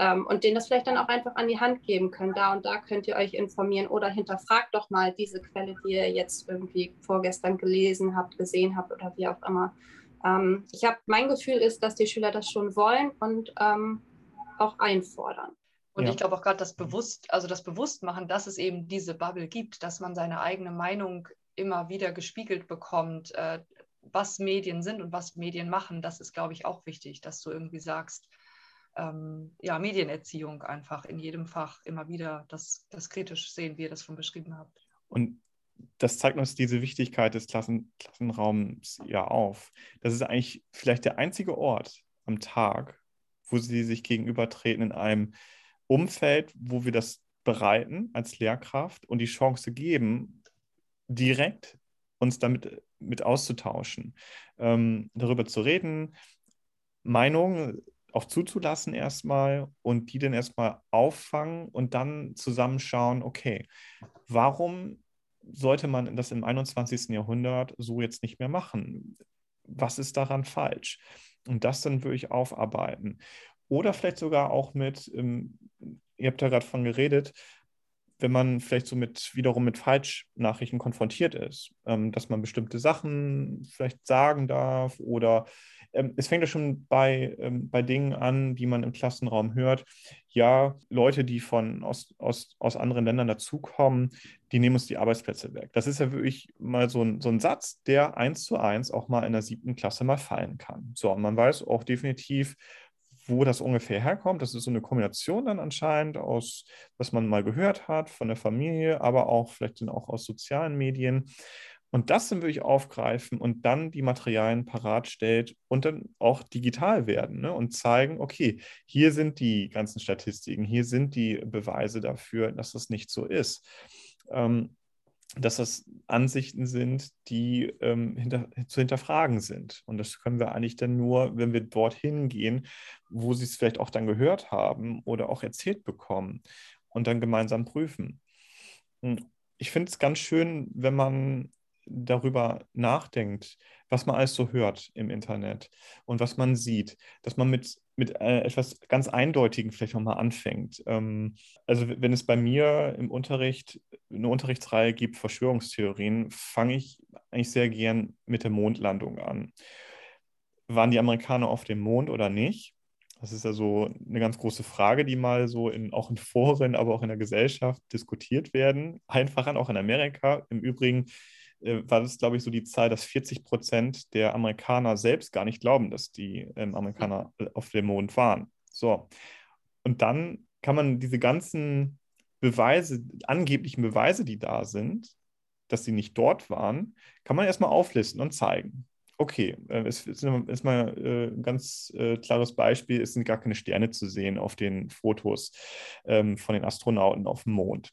ähm, und denen das vielleicht dann auch einfach an die Hand geben können. Da und da könnt ihr euch informieren oder hinterfragt doch mal diese Quelle, die ihr jetzt irgendwie vorgestern gelesen habt, gesehen habt oder wie auch immer. Ähm, ich habe mein Gefühl ist, dass die Schüler das schon wollen und ähm, auch einfordern. Und ja. ich glaube auch gerade das Bewusst, also das Bewusstmachen, dass es eben diese Bubble gibt, dass man seine eigene Meinung immer wieder gespiegelt bekommt, äh, was Medien sind und was Medien machen, das ist, glaube ich, auch wichtig, dass du irgendwie sagst, ähm, ja, Medienerziehung einfach in jedem Fach immer wieder das, das kritisch sehen, wie ihr das schon beschrieben habt. Und das zeigt uns diese Wichtigkeit des Klassen, Klassenraums ja auf. Das ist eigentlich vielleicht der einzige Ort am Tag, wo sie sich gegenübertreten in einem Umfeld, wo wir das bereiten als Lehrkraft und die Chance geben, direkt uns damit mit auszutauschen, ähm, darüber zu reden, Meinungen auch zuzulassen erstmal und die dann erstmal auffangen und dann zusammenschauen, okay, warum sollte man das im 21. Jahrhundert so jetzt nicht mehr machen? Was ist daran falsch? Und das dann wirklich aufarbeiten. Oder vielleicht sogar auch mit, ähm, ihr habt ja gerade von geredet, wenn man vielleicht so mit wiederum mit Falschnachrichten konfrontiert ist, ähm, dass man bestimmte Sachen vielleicht sagen darf oder ähm, es fängt ja schon bei, ähm, bei Dingen an, die man im Klassenraum hört. Ja, Leute, die von aus, aus, aus anderen Ländern dazukommen, die nehmen uns die Arbeitsplätze weg. Das ist ja wirklich mal so ein, so ein Satz, der eins zu eins auch mal in der siebten Klasse mal fallen kann. So, und man weiß auch definitiv, wo das ungefähr herkommt. Das ist so eine Kombination dann anscheinend aus, was man mal gehört hat von der Familie, aber auch vielleicht auch aus sozialen Medien. Und das dann wirklich aufgreifen und dann die Materialien parat stellt und dann auch digital werden ne? und zeigen, okay, hier sind die ganzen Statistiken, hier sind die Beweise dafür, dass das nicht so ist. Ähm, dass das Ansichten sind, die ähm, hinter, zu hinterfragen sind. Und das können wir eigentlich dann nur, wenn wir dorthin gehen, wo sie es vielleicht auch dann gehört haben oder auch erzählt bekommen und dann gemeinsam prüfen. Hm, ich finde es ganz schön, wenn man darüber nachdenkt, was man alles so hört im Internet und was man sieht, dass man mit, mit äh, etwas ganz Eindeutigem vielleicht nochmal anfängt. Ähm, also wenn es bei mir im Unterricht eine Unterrichtsreihe gibt, Verschwörungstheorien, fange ich eigentlich sehr gern mit der Mondlandung an. Waren die Amerikaner auf dem Mond oder nicht? Das ist ja so eine ganz große Frage, die mal so in, auch in Foren, aber auch in der Gesellschaft diskutiert werden. Einfach an, auch in Amerika. Im Übrigen war das, glaube ich, so die Zahl, dass 40 Prozent der Amerikaner selbst gar nicht glauben, dass die ähm, Amerikaner äh, auf dem Mond waren. So. Und dann kann man diese ganzen Beweise, angeblichen Beweise, die da sind, dass sie nicht dort waren, kann man erstmal auflisten und zeigen. Okay, äh, es ist, mal äh, ein ganz äh, klares Beispiel, es sind gar keine Sterne zu sehen auf den Fotos ähm, von den Astronauten auf dem Mond.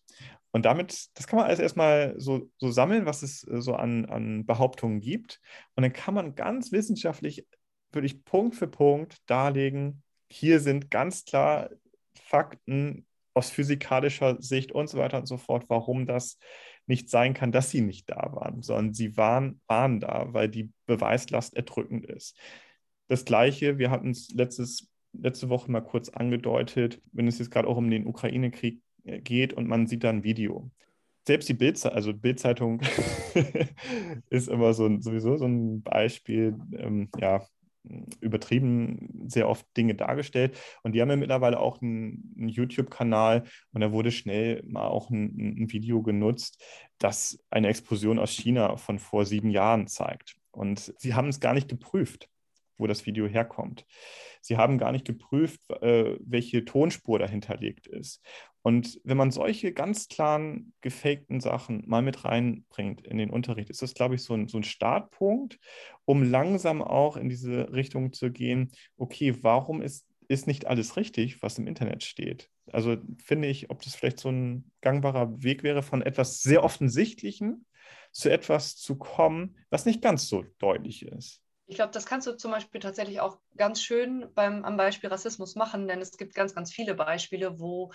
Und damit, das kann man alles erstmal so, so sammeln, was es äh, so an, an Behauptungen gibt. Und dann kann man ganz wissenschaftlich, wirklich Punkt für Punkt darlegen, hier sind ganz klar Fakten aus physikalischer Sicht und so weiter und so fort, warum das nicht sein kann, dass sie nicht da waren, sondern sie waren, waren da, weil die Beweislast erdrückend ist. Das Gleiche, wir hatten es letzte Woche mal kurz angedeutet, wenn es jetzt gerade auch um den Ukraine-Krieg geht und man sieht dann ein Video. Selbst die Bildzeitung, also Bildzeitung ist immer so sowieso so ein Beispiel, ähm, ja, übertrieben sehr oft Dinge dargestellt. Und die haben ja mittlerweile auch einen, einen YouTube-Kanal und da wurde schnell mal auch ein, ein, Video genutzt, das eine Explosion aus China von vor sieben Jahren zeigt. Und sie haben es gar nicht geprüft wo das Video herkommt. Sie haben gar nicht geprüft, äh, welche Tonspur dahinterlegt ist. Und wenn man solche ganz klaren, gefakten Sachen mal mit reinbringt in den Unterricht, ist das, glaube ich, so ein, so ein Startpunkt, um langsam auch in diese Richtung zu gehen, okay, warum ist, ist nicht alles richtig, was im Internet steht? Also finde ich, ob das vielleicht so ein gangbarer Weg wäre, von etwas sehr Offensichtlichen zu etwas zu kommen, was nicht ganz so deutlich ist. Ich glaube, das kannst du zum Beispiel tatsächlich auch ganz schön beim, am Beispiel Rassismus machen, denn es gibt ganz, ganz viele Beispiele, wo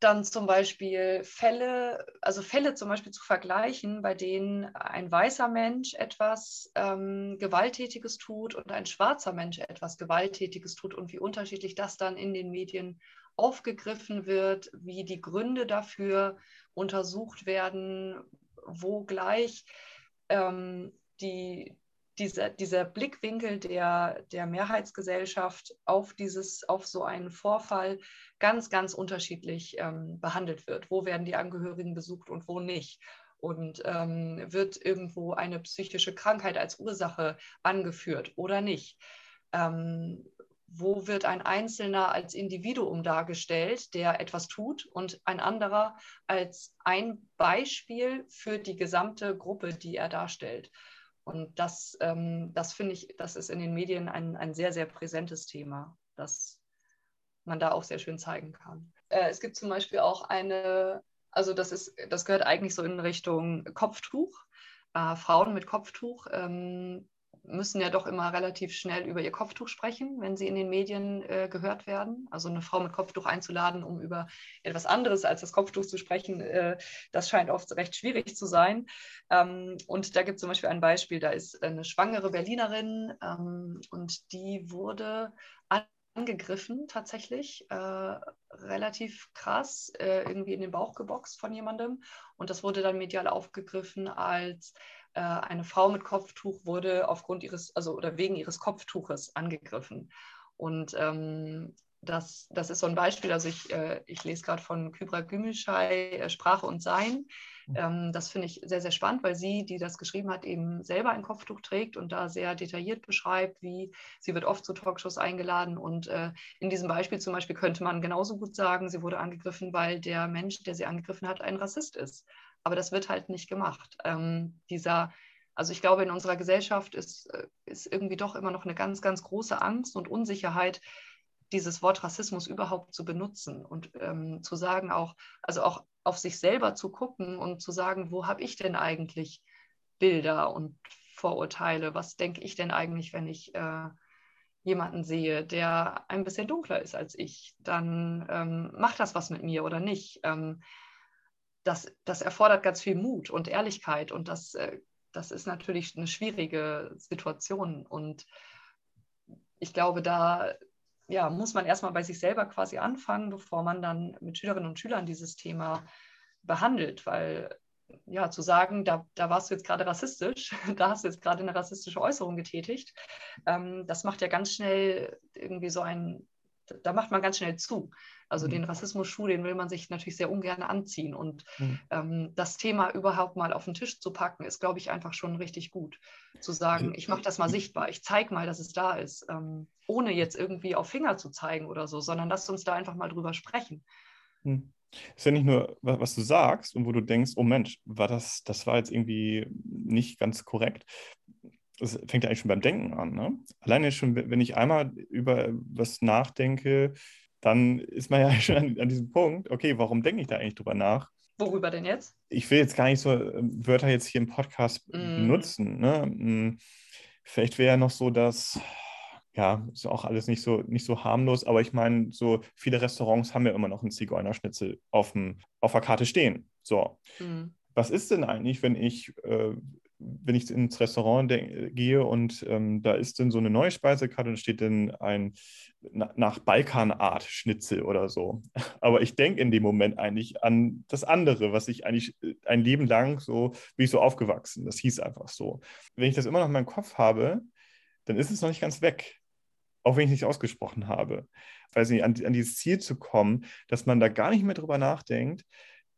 dann zum Beispiel Fälle, also Fälle zum Beispiel zu vergleichen, bei denen ein weißer Mensch etwas ähm, Gewalttätiges tut und ein schwarzer Mensch etwas Gewalttätiges tut und wie unterschiedlich das dann in den Medien aufgegriffen wird, wie die Gründe dafür untersucht werden, wo gleich ähm, die, dieser, dieser Blickwinkel der, der Mehrheitsgesellschaft auf, dieses, auf so einen Vorfall ganz, ganz unterschiedlich ähm, behandelt wird. Wo werden die Angehörigen besucht und wo nicht? Und ähm, wird irgendwo eine psychische Krankheit als Ursache angeführt oder nicht? Ähm, wo wird ein Einzelner als Individuum dargestellt, der etwas tut und ein anderer als ein Beispiel für die gesamte Gruppe, die er darstellt? Und das, ähm, das finde ich, das ist in den Medien ein, ein sehr, sehr präsentes Thema, das man da auch sehr schön zeigen kann. Äh, es gibt zum Beispiel auch eine, also das ist, das gehört eigentlich so in Richtung Kopftuch, äh, Frauen mit Kopftuch. Ähm, müssen ja doch immer relativ schnell über ihr Kopftuch sprechen, wenn sie in den Medien äh, gehört werden. Also eine Frau mit Kopftuch einzuladen, um über etwas anderes als das Kopftuch zu sprechen, äh, das scheint oft recht schwierig zu sein. Ähm, und da gibt es zum Beispiel ein Beispiel, da ist eine schwangere Berlinerin ähm, und die wurde angegriffen tatsächlich, äh, relativ krass, äh, irgendwie in den Bauch geboxt von jemandem. Und das wurde dann medial aufgegriffen als äh, eine Frau mit Kopftuch wurde aufgrund ihres, also oder wegen ihres Kopftuches angegriffen. Und ähm, das, das ist so ein Beispiel, also ich, äh, ich lese gerade von Kybra Gümüşay äh, Sprache und Sein. Mhm. Ähm, das finde ich sehr, sehr spannend, weil sie, die das geschrieben hat, eben selber ein Kopftuch trägt und da sehr detailliert beschreibt, wie sie wird oft zu Talkshows eingeladen. Und äh, in diesem Beispiel zum Beispiel könnte man genauso gut sagen, sie wurde angegriffen, weil der Mensch, der sie angegriffen hat, ein Rassist ist. Aber das wird halt nicht gemacht. Ähm, dieser, also ich glaube, in unserer Gesellschaft ist, äh, ist irgendwie doch immer noch eine ganz, ganz große Angst und Unsicherheit, dieses Wort Rassismus überhaupt zu benutzen und ähm, zu sagen auch, also auch auf sich selber zu gucken und zu sagen, wo habe ich denn eigentlich Bilder und Vorurteile? Was denke ich denn eigentlich, wenn ich äh, jemanden sehe, der ein bisschen dunkler ist als ich? Dann ähm, macht das was mit mir oder nicht? Ähm, das, das erfordert ganz viel Mut und Ehrlichkeit und das, äh, das ist natürlich eine schwierige Situation und ich glaube, da ja, muss man erstmal bei sich selber quasi anfangen, bevor man dann mit Schülerinnen und Schülern dieses Thema behandelt, weil ja, zu sagen, da, da warst du jetzt gerade rassistisch, da hast du jetzt gerade eine rassistische Äußerung getätigt, ähm, das macht ja ganz schnell irgendwie so ein, da macht man ganz schnell zu. Also mhm. den Rassismus-Schuh, den will man sich natürlich sehr ungern anziehen. Und mhm. ähm, das Thema überhaupt mal auf den Tisch zu packen, ist, glaube ich, einfach schon richtig gut. Zu sagen, ich mache das mal sichtbar, ich zeige mal, dass es da ist, ähm, ohne jetzt irgendwie auf Finger zu zeigen oder so, sondern lasst uns da einfach mal drüber sprechen. Mhm. ist ja nicht nur, was du sagst und wo du denkst, oh Mensch, war das, das war jetzt irgendwie nicht ganz korrekt. Das fängt ja eigentlich schon beim Denken an. Ne? Alleine schon, wenn ich einmal über was nachdenke, dann ist man ja schon an, an diesem Punkt, okay, warum denke ich da eigentlich drüber nach? Worüber denn jetzt? Ich will jetzt gar nicht so ähm, Wörter jetzt hier im Podcast mm. benutzen. Ne? Mm, vielleicht wäre ja noch so, dass, ja, ist auch alles nicht so, nicht so harmlos, aber ich meine, so viele Restaurants haben ja immer noch einen Zigeunerschnitzel auf, dem, auf der Karte stehen. So. Mm. Was ist denn eigentlich, wenn ich äh, wenn ich ins Restaurant gehe und ähm, da ist dann so eine neue Speisekarte und steht dann ein na, nach Balkanart Schnitzel oder so. Aber ich denke in dem Moment eigentlich an das andere, was ich eigentlich äh, ein Leben lang so, bin ich so aufgewachsen. Das hieß einfach so. Wenn ich das immer noch in meinem Kopf habe, dann ist es noch nicht ganz weg. Auch wenn ich es nicht ausgesprochen habe. Weiß nicht, an, an dieses Ziel zu kommen, dass man da gar nicht mehr drüber nachdenkt,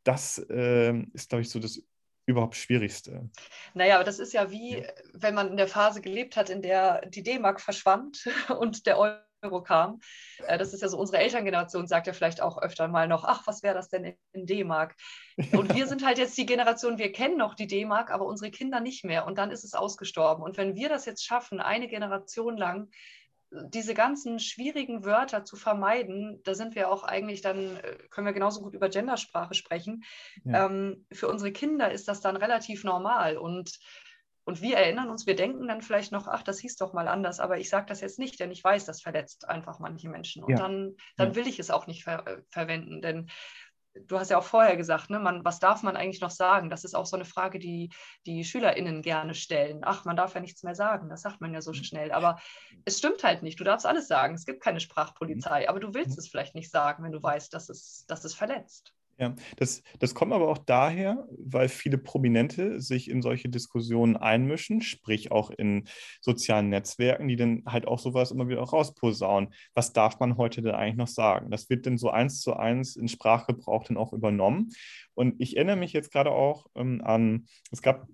das äh, ist, glaube ich, so das überhaupt Schwierigste? Naja, aber das ist ja wie, wenn man in der Phase gelebt hat, in der die D-Mark verschwand und der Euro kam. Äh, das ist ja so, unsere Elterngeneration sagt ja vielleicht auch öfter mal noch, ach, was wäre das denn in D-Mark? Und wir sind halt jetzt die Generation, wir kennen noch die D-Mark, aber unsere Kinder nicht mehr. Und dann ist es ausgestorben. Und wenn wir das jetzt schaffen, eine Generation lang diese ganzen schwierigen Wörter zu vermeiden, da sind wir auch eigentlich dann, äh, können wir genauso gut über Gendersprache sprechen. Ja. Ähm, für unsere Kinder ist das dann relativ normal und, und wir erinnern uns, wir denken dann vielleicht noch, ach, das hieß doch mal anders, aber ich sage das jetzt nicht, denn ich weiß, das verletzt einfach manche Menschen und ja. dann, dann ja. will ich es auch nicht ver äh, verwenden, denn du hast ja auch vorher gesagt, ne, man, was darf man eigentlich noch sagen? Das ist auch so eine Frage, die die SchülerInnen gerne stellen. Ach, man darf ja nichts mehr sagen, das sagt man ja so mhm. schnell. Aber es stimmt halt nicht. Du darfst alles sagen. Es gibt keine Sprachpolizei, aber du willst mhm. es vielleicht nicht sagen, wenn du weißt, dass es, dass es verletzt. Ja, das, das kommt aber auch daher, weil viele Prominente sich in solche Diskussionen einmischen, sprich auch in sozialen Netzwerken, die dann halt auch sowas immer wieder rausposaunen. Was darf man heute denn eigentlich noch sagen? Das wird dann so eins zu eins in Sprachgebrauch dann auch übernommen. Und ich erinnere mich jetzt gerade auch ähm, an, es gab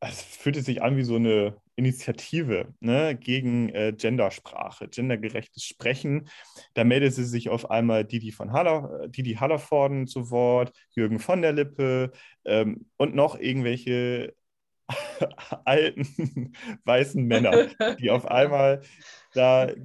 es fühlte sich an wie so eine Initiative ne, gegen äh, Gendersprache, gendergerechtes Sprechen. Da meldete sich auf einmal Didi von Haller, Didi Hallervorden zu Wort, Jürgen von der Lippe ähm, und noch irgendwelche alten weißen Männer, die auf einmal da äh,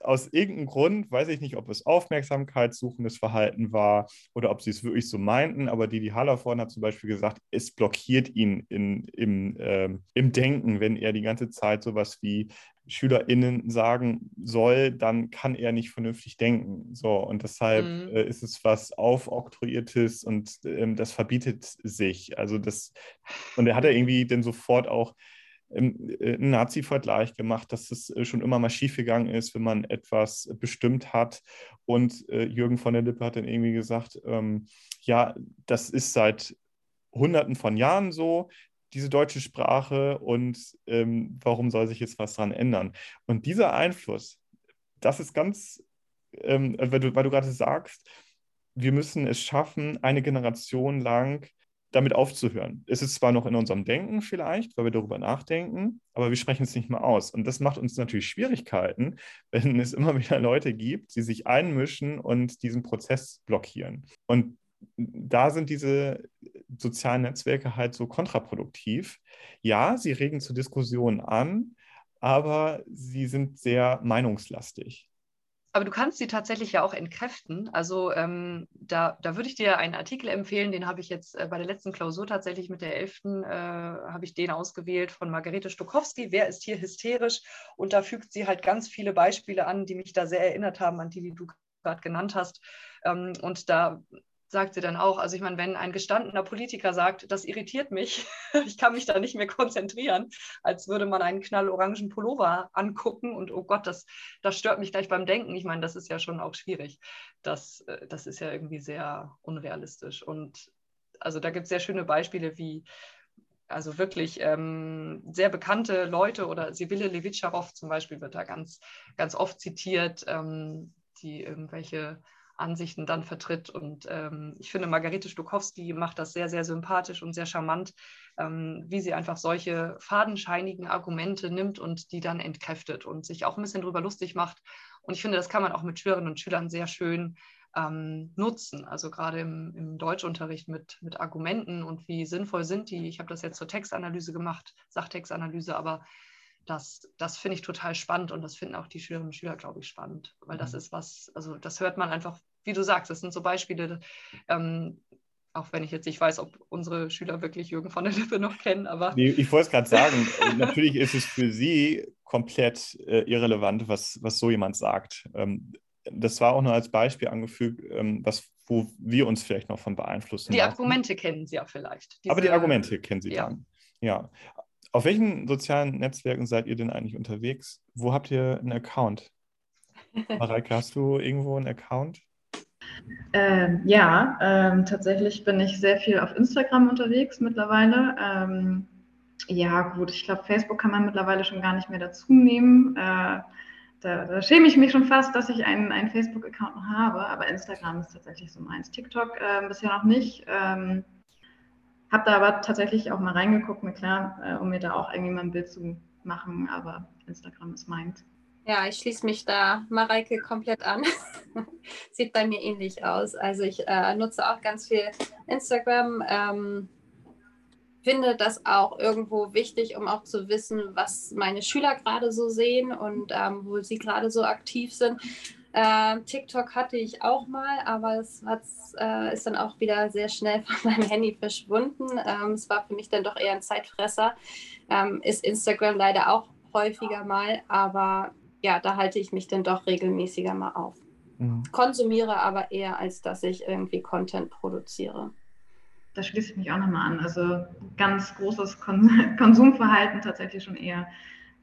aus irgendeinem Grund, weiß ich nicht, ob es aufmerksamkeitssuchendes Verhalten war oder ob sie es wirklich so meinten, aber Didi Hallervorn hat zum Beispiel gesagt, es blockiert ihn in, im, äh, im Denken, wenn er die ganze Zeit sowas wie SchülerInnen sagen soll, dann kann er nicht vernünftig denken. So, und deshalb mhm. äh, ist es was Aufoktroyiertes und ähm, das verbietet sich. Also das, und er hat ja irgendwie dann sofort auch ähm, äh, einen Nazi-Vergleich gemacht, dass es äh, schon immer mal schiefgegangen ist, wenn man etwas bestimmt hat. Und äh, Jürgen von der Lippe hat dann irgendwie gesagt, ähm, ja, das ist seit Hunderten von Jahren so diese deutsche Sprache und ähm, warum soll sich jetzt was dran ändern? Und dieser Einfluss, das ist ganz, ähm, weil du, weil du gerade sagst, wir müssen es schaffen, eine Generation lang damit aufzuhören. Es ist zwar noch in unserem Denken vielleicht, weil wir darüber nachdenken, aber wir sprechen es nicht mehr aus. Und das macht uns natürlich Schwierigkeiten, wenn es immer wieder Leute gibt, die sich einmischen und diesen Prozess blockieren. Und da sind diese sozialen Netzwerke halt so kontraproduktiv. Ja, sie regen zur Diskussion an, aber sie sind sehr meinungslastig. Aber du kannst sie tatsächlich ja auch entkräften. Also ähm, da, da würde ich dir einen Artikel empfehlen, den habe ich jetzt äh, bei der letzten Klausur tatsächlich mit der 11. Äh, habe ich den ausgewählt von Margarete Stokowski. Wer ist hier hysterisch? Und da fügt sie halt ganz viele Beispiele an, die mich da sehr erinnert haben, an die, die du gerade genannt hast. Ähm, und da sagt sie dann auch, also ich meine, wenn ein gestandener Politiker sagt, das irritiert mich, ich kann mich da nicht mehr konzentrieren, als würde man einen knallorangen Pullover angucken und oh Gott, das, das stört mich gleich beim Denken. Ich meine, das ist ja schon auch schwierig. Das, äh, das ist ja irgendwie sehr unrealistisch. Und also da gibt es sehr schöne Beispiele, wie also wirklich ähm, sehr bekannte Leute oder Sibylle Levitscharow zum Beispiel wird da ganz, ganz oft zitiert, ähm, die irgendwelche Ansichten dann vertritt. Und ähm, ich finde, Margarete Stokowski macht das sehr, sehr sympathisch und sehr charmant, ähm, wie sie einfach solche fadenscheinigen Argumente nimmt und die dann entkräftet und sich auch ein bisschen drüber lustig macht. Und ich finde, das kann man auch mit Schülerinnen und Schülern sehr schön ähm, nutzen. Also gerade im, im, Deutschunterricht mit, mit Argumenten und wie sinnvoll sind die. Ich habe das jetzt zur Textanalyse gemacht, Sachtextanalyse, aber das, das finde ich total spannend und das finden auch die Schülerinnen und Schüler, glaube ich, spannend, weil das mhm. ist was, also das hört man einfach, wie du sagst, das sind so Beispiele, ähm, auch wenn ich jetzt nicht weiß, ob unsere Schüler wirklich Jürgen von der Lippe noch kennen, aber. Nee, ich wollte es gerade sagen, natürlich ist es für sie komplett äh, irrelevant, was, was so jemand sagt. Ähm, das war auch nur als Beispiel angefügt, ähm, was, wo wir uns vielleicht noch von beeinflussen. Die Argumente kennen sie ja vielleicht. Diese, aber die Argumente kennen sie ja. dann. Ja. Auf welchen sozialen Netzwerken seid ihr denn eigentlich unterwegs? Wo habt ihr einen Account? Mareike, hast du irgendwo einen Account? Ähm, ja, ähm, tatsächlich bin ich sehr viel auf Instagram unterwegs mittlerweile. Ähm, ja, gut, ich glaube, Facebook kann man mittlerweile schon gar nicht mehr dazu nehmen. Äh, da, da, schäme ich mich schon fast, dass ich einen, einen Facebook-Account noch habe, aber Instagram ist tatsächlich so meins. TikTok äh, bisher noch nicht. Ähm, habe da aber tatsächlich auch mal reingeguckt, na klar, äh, um mir da auch irgendwie mal ein Bild zu machen, aber Instagram ist meins. Ja, ich schließe mich da Mareike komplett an. Sieht bei mir ähnlich aus. Also ich äh, nutze auch ganz viel Instagram. Ähm, finde das auch irgendwo wichtig, um auch zu wissen, was meine Schüler gerade so sehen und ähm, wo sie gerade so aktiv sind. Äh, TikTok hatte ich auch mal, aber es äh, ist dann auch wieder sehr schnell von meinem Handy verschwunden. Ähm, es war für mich dann doch eher ein Zeitfresser. Ähm, ist Instagram leider auch häufiger mal, aber ja, da halte ich mich dann doch regelmäßiger mal auf. Mhm. Konsumiere aber eher, als dass ich irgendwie Content produziere. Da schließe ich mich auch nochmal an. Also ganz großes Kon Konsumverhalten tatsächlich schon eher.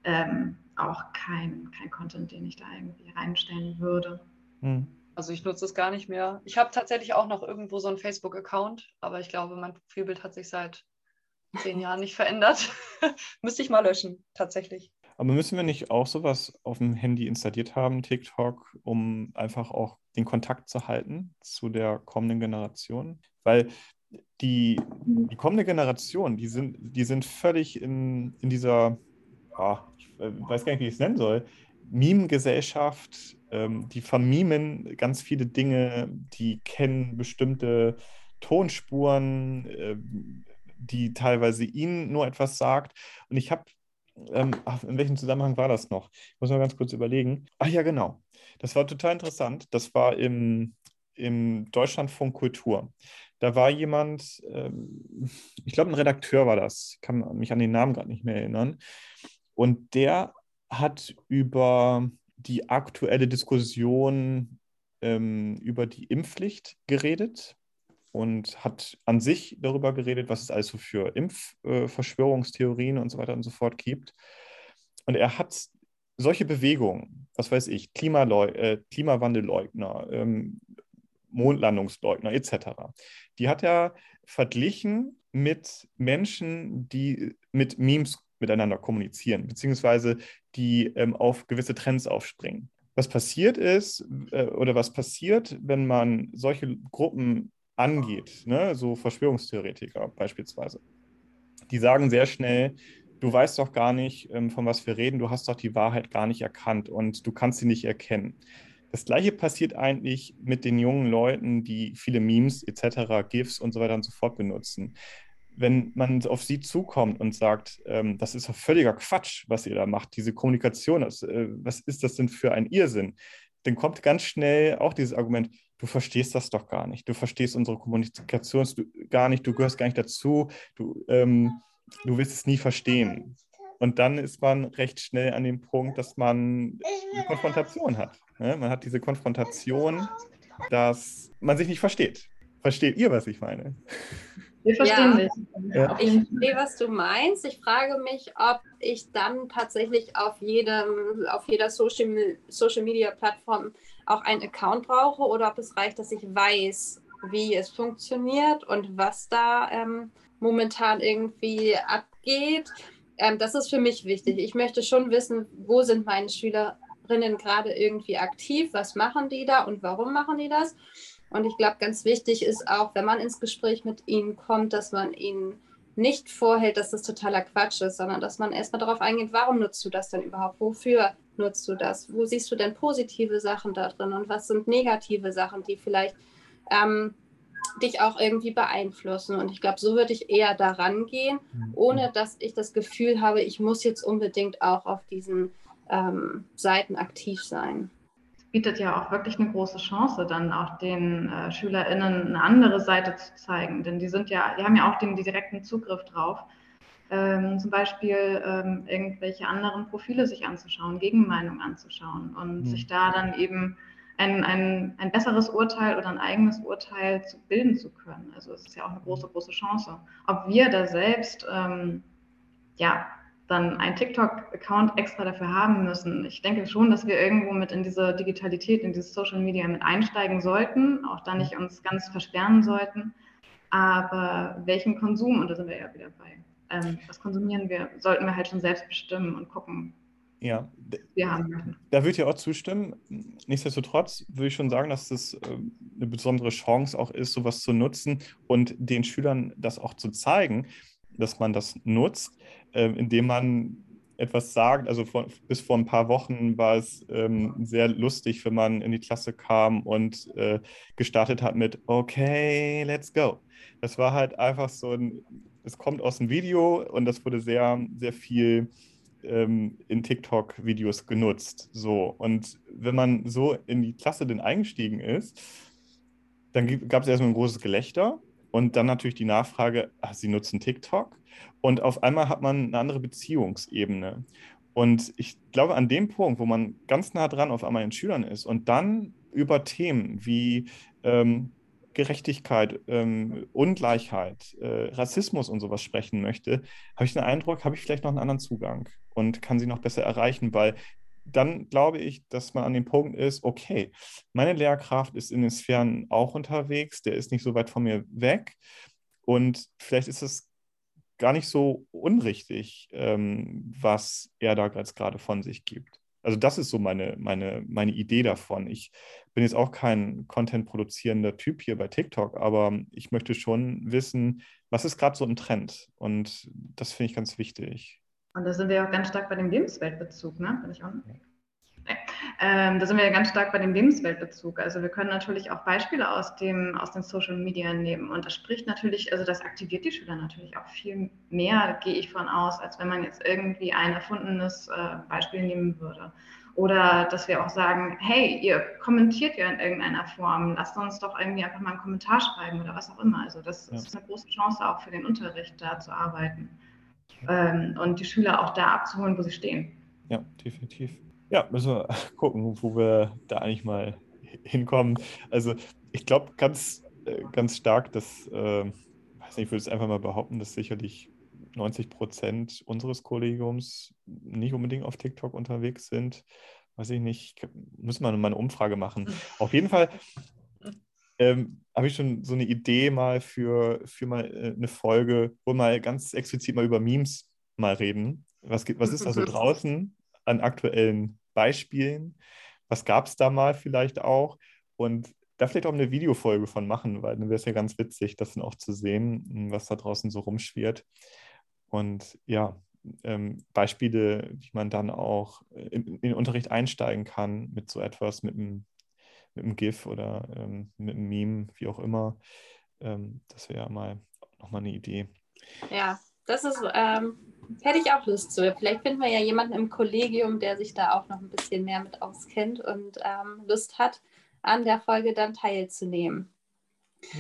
Ähm, auch kein, kein Content, den ich da irgendwie reinstellen würde. Hm. Also ich nutze es gar nicht mehr. Ich habe tatsächlich auch noch irgendwo so einen Facebook-Account, aber ich glaube, mein Profilbild hat sich seit zehn Jahren nicht verändert. Müsste ich mal löschen, tatsächlich. Aber müssen wir nicht auch sowas auf dem Handy installiert haben, TikTok, um einfach auch den Kontakt zu halten zu der kommenden Generation? Weil die, die kommende Generation, die sind, die sind völlig in, in dieser ich äh, weiß gar nicht, wie ich es nennen soll, Meme-Gesellschaft, ähm, die vermimen ganz viele Dinge, die kennen bestimmte Tonspuren, äh, die teilweise ihnen nur etwas sagt. Und ich habe, ähm, in welchem Zusammenhang war das noch? Ich muss mal ganz kurz überlegen. Ach ja, genau. Das war total interessant. Das war im, im Deutschlandfunk Kultur. Da war jemand, ähm, ich glaube, ein Redakteur war das, ich kann mich an den Namen gerade nicht mehr erinnern. Und der hat über die aktuelle Diskussion ähm, über die Impfpflicht geredet und hat an sich darüber geredet, was es also für Impfverschwörungstheorien äh, und so weiter und so fort gibt. Und er hat solche Bewegungen, was weiß ich, Klimaleu äh, Klimawandelleugner, ähm, Mondlandungsleugner etc., die hat er verglichen mit Menschen, die mit Memes miteinander kommunizieren, beziehungsweise die ähm, auf gewisse Trends aufspringen. Was passiert ist äh, oder was passiert, wenn man solche Gruppen angeht, ne? so Verschwörungstheoretiker beispielsweise, die sagen sehr schnell, du weißt doch gar nicht, ähm, von was wir reden, du hast doch die Wahrheit gar nicht erkannt und du kannst sie nicht erkennen. Das gleiche passiert eigentlich mit den jungen Leuten, die viele Memes etc., GIFs und so weiter und so fort benutzen wenn man auf sie zukommt und sagt, ähm, das ist doch völliger Quatsch, was ihr da macht, diese Kommunikation, das, äh, was ist das denn für ein Irrsinn? Dann kommt ganz schnell auch dieses Argument, du verstehst das doch gar nicht, du verstehst unsere Kommunikation gar nicht, du gehörst gar nicht dazu, du, ähm, du willst es nie verstehen. Und dann ist man recht schnell an dem Punkt, dass man eine Konfrontation hat. Ne? Man hat diese Konfrontation, dass man sich nicht versteht. Versteht ihr, was ich meine? Wir verstehen ja. dich. Ja. Ich verstehe, was du meinst. Ich frage mich, ob ich dann tatsächlich auf jedem, auf jeder Social, Social Media Plattform auch einen Account brauche oder ob es reicht, dass ich weiß, wie es funktioniert und was da ähm, momentan irgendwie abgeht. Ähm, das ist für mich wichtig. Ich möchte schon wissen, wo sind meine Schülerinnen gerade irgendwie aktiv, was machen die da und warum machen die das. Und ich glaube, ganz wichtig ist auch, wenn man ins Gespräch mit ihnen kommt, dass man ihnen nicht vorhält, dass das totaler Quatsch ist, sondern dass man erstmal darauf eingeht, warum nutzt du das denn überhaupt? Wofür nutzt du das? Wo siehst du denn positive Sachen da drin und was sind negative Sachen, die vielleicht ähm, dich auch irgendwie beeinflussen? Und ich glaube, so würde ich eher daran gehen, mhm. ohne dass ich das Gefühl habe, ich muss jetzt unbedingt auch auf diesen ähm, Seiten aktiv sein bietet ja auch wirklich eine große Chance, dann auch den äh, SchülerInnen eine andere Seite zu zeigen. Denn die sind ja, die haben ja auch den, direkten Zugriff drauf. Ähm, zum Beispiel ähm, irgendwelche anderen Profile sich anzuschauen, Gegenmeinung anzuschauen und mhm. sich da dann eben ein, ein, ein besseres Urteil oder ein eigenes Urteil zu bilden zu können. Also es ist ja auch eine große, große Chance. Ob wir da selbst ähm, ja, dann einen TikTok-Account extra dafür haben müssen. Ich denke schon, dass wir irgendwo mit in diese Digitalität, in dieses Social Media mit einsteigen sollten, auch da nicht uns ganz versperren sollten. Aber welchen Konsum, und da sind wir ja wieder bei, ähm, was konsumieren wir, sollten wir halt schon selbst bestimmen und gucken, ja, wir haben. Da würde ich auch zustimmen. Nichtsdestotrotz würde ich schon sagen, dass das äh, eine besondere Chance auch ist, sowas zu nutzen und den Schülern das auch zu zeigen dass man das nutzt, äh, indem man etwas sagt. Also vor, bis vor ein paar Wochen war es ähm, sehr lustig, wenn man in die Klasse kam und äh, gestartet hat mit Okay, let's go. Das war halt einfach so ein, es kommt aus dem Video und das wurde sehr, sehr viel ähm, in TikTok-Videos genutzt. So. Und wenn man so in die Klasse denn eingestiegen ist, dann gab es erstmal ein großes Gelächter und dann natürlich die Nachfrage, ach, Sie nutzen TikTok? Und auf einmal hat man eine andere Beziehungsebene. Und ich glaube, an dem Punkt, wo man ganz nah dran auf einmal den Schülern ist und dann über Themen wie ähm, Gerechtigkeit, ähm, Ungleichheit, äh, Rassismus und sowas sprechen möchte, habe ich den Eindruck, habe ich vielleicht noch einen anderen Zugang und kann sie noch besser erreichen, weil dann glaube ich, dass man an dem Punkt ist, okay, meine Lehrkraft ist in den Sphären auch unterwegs, der ist nicht so weit von mir weg. Und vielleicht ist es gar nicht so unrichtig, ähm, was er da jetzt gerade von sich gibt. Also das ist so meine, meine, meine Idee davon. Ich bin jetzt auch kein Content-produzierender Typ hier bei TikTok, aber ich möchte schon wissen, was ist gerade so ein Trend? Und das finde ich ganz wichtig. Und da sind wir auch ganz stark bei dem Lebensweltbezug, ne? Bin ich auch Ähm, da sind wir ja ganz stark bei dem Lebensweltbezug. Also wir können natürlich auch Beispiele aus, dem, aus den Social Media nehmen. Und das spricht natürlich, also das aktiviert die Schüler natürlich auch viel mehr, gehe ich von aus, als wenn man jetzt irgendwie ein erfundenes äh, Beispiel nehmen würde. Oder dass wir auch sagen, hey, ihr kommentiert ja in irgendeiner Form, lasst uns doch irgendwie einfach mal einen Kommentar schreiben oder was auch immer. Also das ja. ist eine große Chance auch für den Unterricht, da zu arbeiten ähm, und die Schüler auch da abzuholen, wo sie stehen. Ja, definitiv. Ja, müssen wir gucken, wo wir da eigentlich mal hinkommen. Also ich glaube ganz, äh, ganz stark, dass, äh, weiß nicht, ich würde es einfach mal behaupten, dass sicherlich 90 Prozent unseres Kollegiums nicht unbedingt auf TikTok unterwegs sind. Weiß ich nicht, müssen wir mal eine Umfrage machen. Auf jeden Fall ähm, habe ich schon so eine Idee mal für, für mal äh, eine Folge, wo mal ganz explizit mal über Memes mal reden. Was, was ist da so draußen an aktuellen Beispielen? Was gab es da mal vielleicht auch? Und da vielleicht auch eine Videofolge von machen, weil dann wäre es ja ganz witzig, das dann auch zu sehen, was da draußen so rumschwirrt. Und ja, ähm, Beispiele, wie man dann auch in, in, den Unterricht einsteigen kann mit so etwas, mit einem, mit einem GIF oder ähm, mit einem Meme, wie auch immer. Ähm, das wäre ja mal nochmal eine Idee. Ja, das ist, ähm, hätte ich auch Lust zu. Vielleicht finden wir ja jemanden im Kollegium, der sich da auch noch ein bisschen mehr mit auskennt und ähm, Lust hat, an der Folge dann teilzunehmen.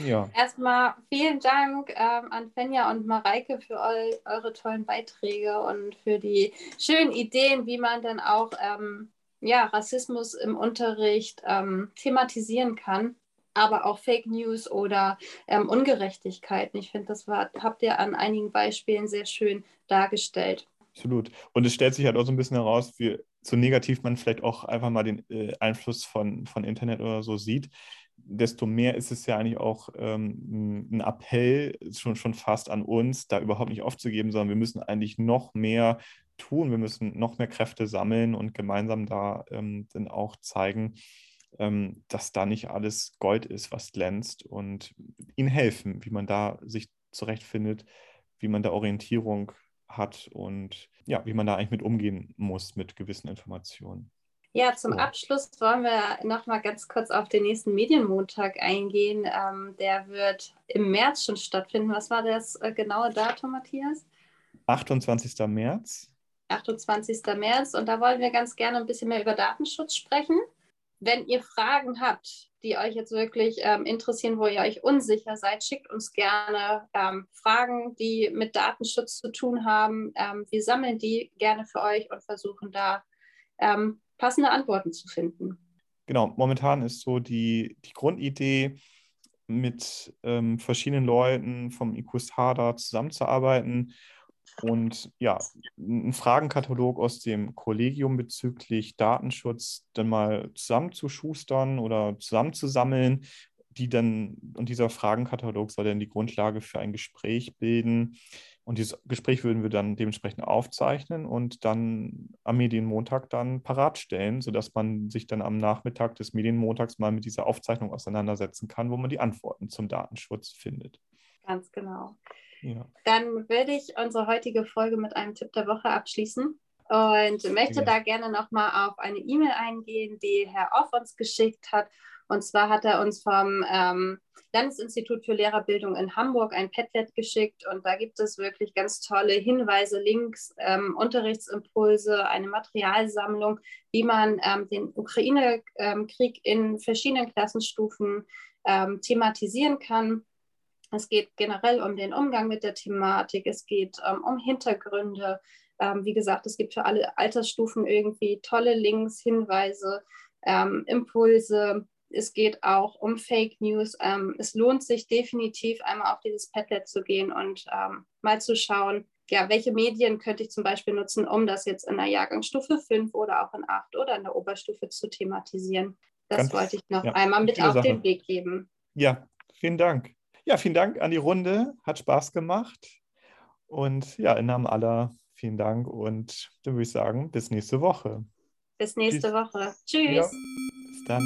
Ja. Erstmal vielen Dank ähm, an Fenja und Mareike für eu eure tollen Beiträge und für die schönen Ideen, wie man dann auch ähm, ja, Rassismus im Unterricht ähm, thematisieren kann, aber auch Fake News oder ähm, Ungerechtigkeiten. Ich finde, das war, habt ihr an einigen Beispielen sehr schön dargestellt. Absolut. Und es stellt sich halt auch so ein bisschen heraus, wie so negativ man vielleicht auch einfach mal den äh, Einfluss von, von Internet oder so sieht desto mehr ist es ja eigentlich auch ähm, ein Appell schon, schon fast an uns, da überhaupt nicht aufzugeben, sondern wir müssen eigentlich noch mehr tun. Wir müssen noch mehr Kräfte sammeln und gemeinsam da ähm, dann auch zeigen, ähm, dass da nicht alles Gold ist, was glänzt und ihnen helfen, wie man da sich zurechtfindet, wie man da Orientierung hat und ja, wie man da eigentlich mit umgehen muss mit gewissen Informationen. Ja, zum oh. Abschluss wollen wir noch mal ganz kurz auf den nächsten Medienmontag eingehen. Ähm, der wird im März schon stattfinden. Was war das äh, genaue Datum, Matthias? 28. März. 28. März. Und da wollen wir ganz gerne ein bisschen mehr über Datenschutz sprechen. Wenn ihr Fragen habt, die euch jetzt wirklich ähm, interessieren, wo ihr euch unsicher seid, schickt uns gerne ähm, Fragen, die mit Datenschutz zu tun haben. Ähm, wir sammeln die gerne für euch und versuchen da ähm, passende Antworten zu finden. Genau, momentan ist so die, die Grundidee, mit ähm, verschiedenen Leuten vom IQSH da zusammenzuarbeiten und ja, einen Fragenkatalog aus dem Kollegium bezüglich Datenschutz dann mal zusammenzuschustern oder zusammenzusammeln, die dann, und dieser Fragenkatalog soll dann die Grundlage für ein Gespräch bilden, und dieses Gespräch würden wir dann dementsprechend aufzeichnen und dann am Medienmontag dann parat stellen, sodass man sich dann am Nachmittag des Medienmontags mal mit dieser Aufzeichnung auseinandersetzen kann, wo man die Antworten zum Datenschutz findet. Ganz genau. Ja. Dann würde ich unsere heutige Folge mit einem Tipp der Woche abschließen und möchte ja. da gerne nochmal auf eine E-Mail eingehen, die Herr Off uns geschickt hat. Und zwar hat er uns vom ähm, Landesinstitut für Lehrerbildung in Hamburg ein Padlet geschickt und da gibt es wirklich ganz tolle Hinweise, Links, ähm, Unterrichtsimpulse, eine Materialsammlung, wie man ähm, den Ukraine-Krieg in verschiedenen Klassenstufen ähm, thematisieren kann. Es geht generell um den Umgang mit der Thematik, es geht ähm, um Hintergründe. Ähm, wie gesagt, es gibt für alle Altersstufen irgendwie tolle Links, Hinweise, ähm, Impulse, es geht auch um Fake News. Ähm, es lohnt sich definitiv einmal auf dieses Padlet zu gehen und ähm, mal zu schauen, ja, welche Medien könnte ich zum Beispiel nutzen, um das jetzt in der Jahrgangsstufe 5 oder auch in 8 oder in der Oberstufe zu thematisieren. Das Ganz, wollte ich noch ja, einmal mit auf Sache. den Weg geben. Ja, vielen Dank. Ja, vielen Dank an die Runde. Hat Spaß gemacht. Und ja, im Namen aller vielen Dank und dann würde ich sagen, bis nächste Woche. Bis nächste Tschüss. Woche. Tschüss. Ja, bis dann.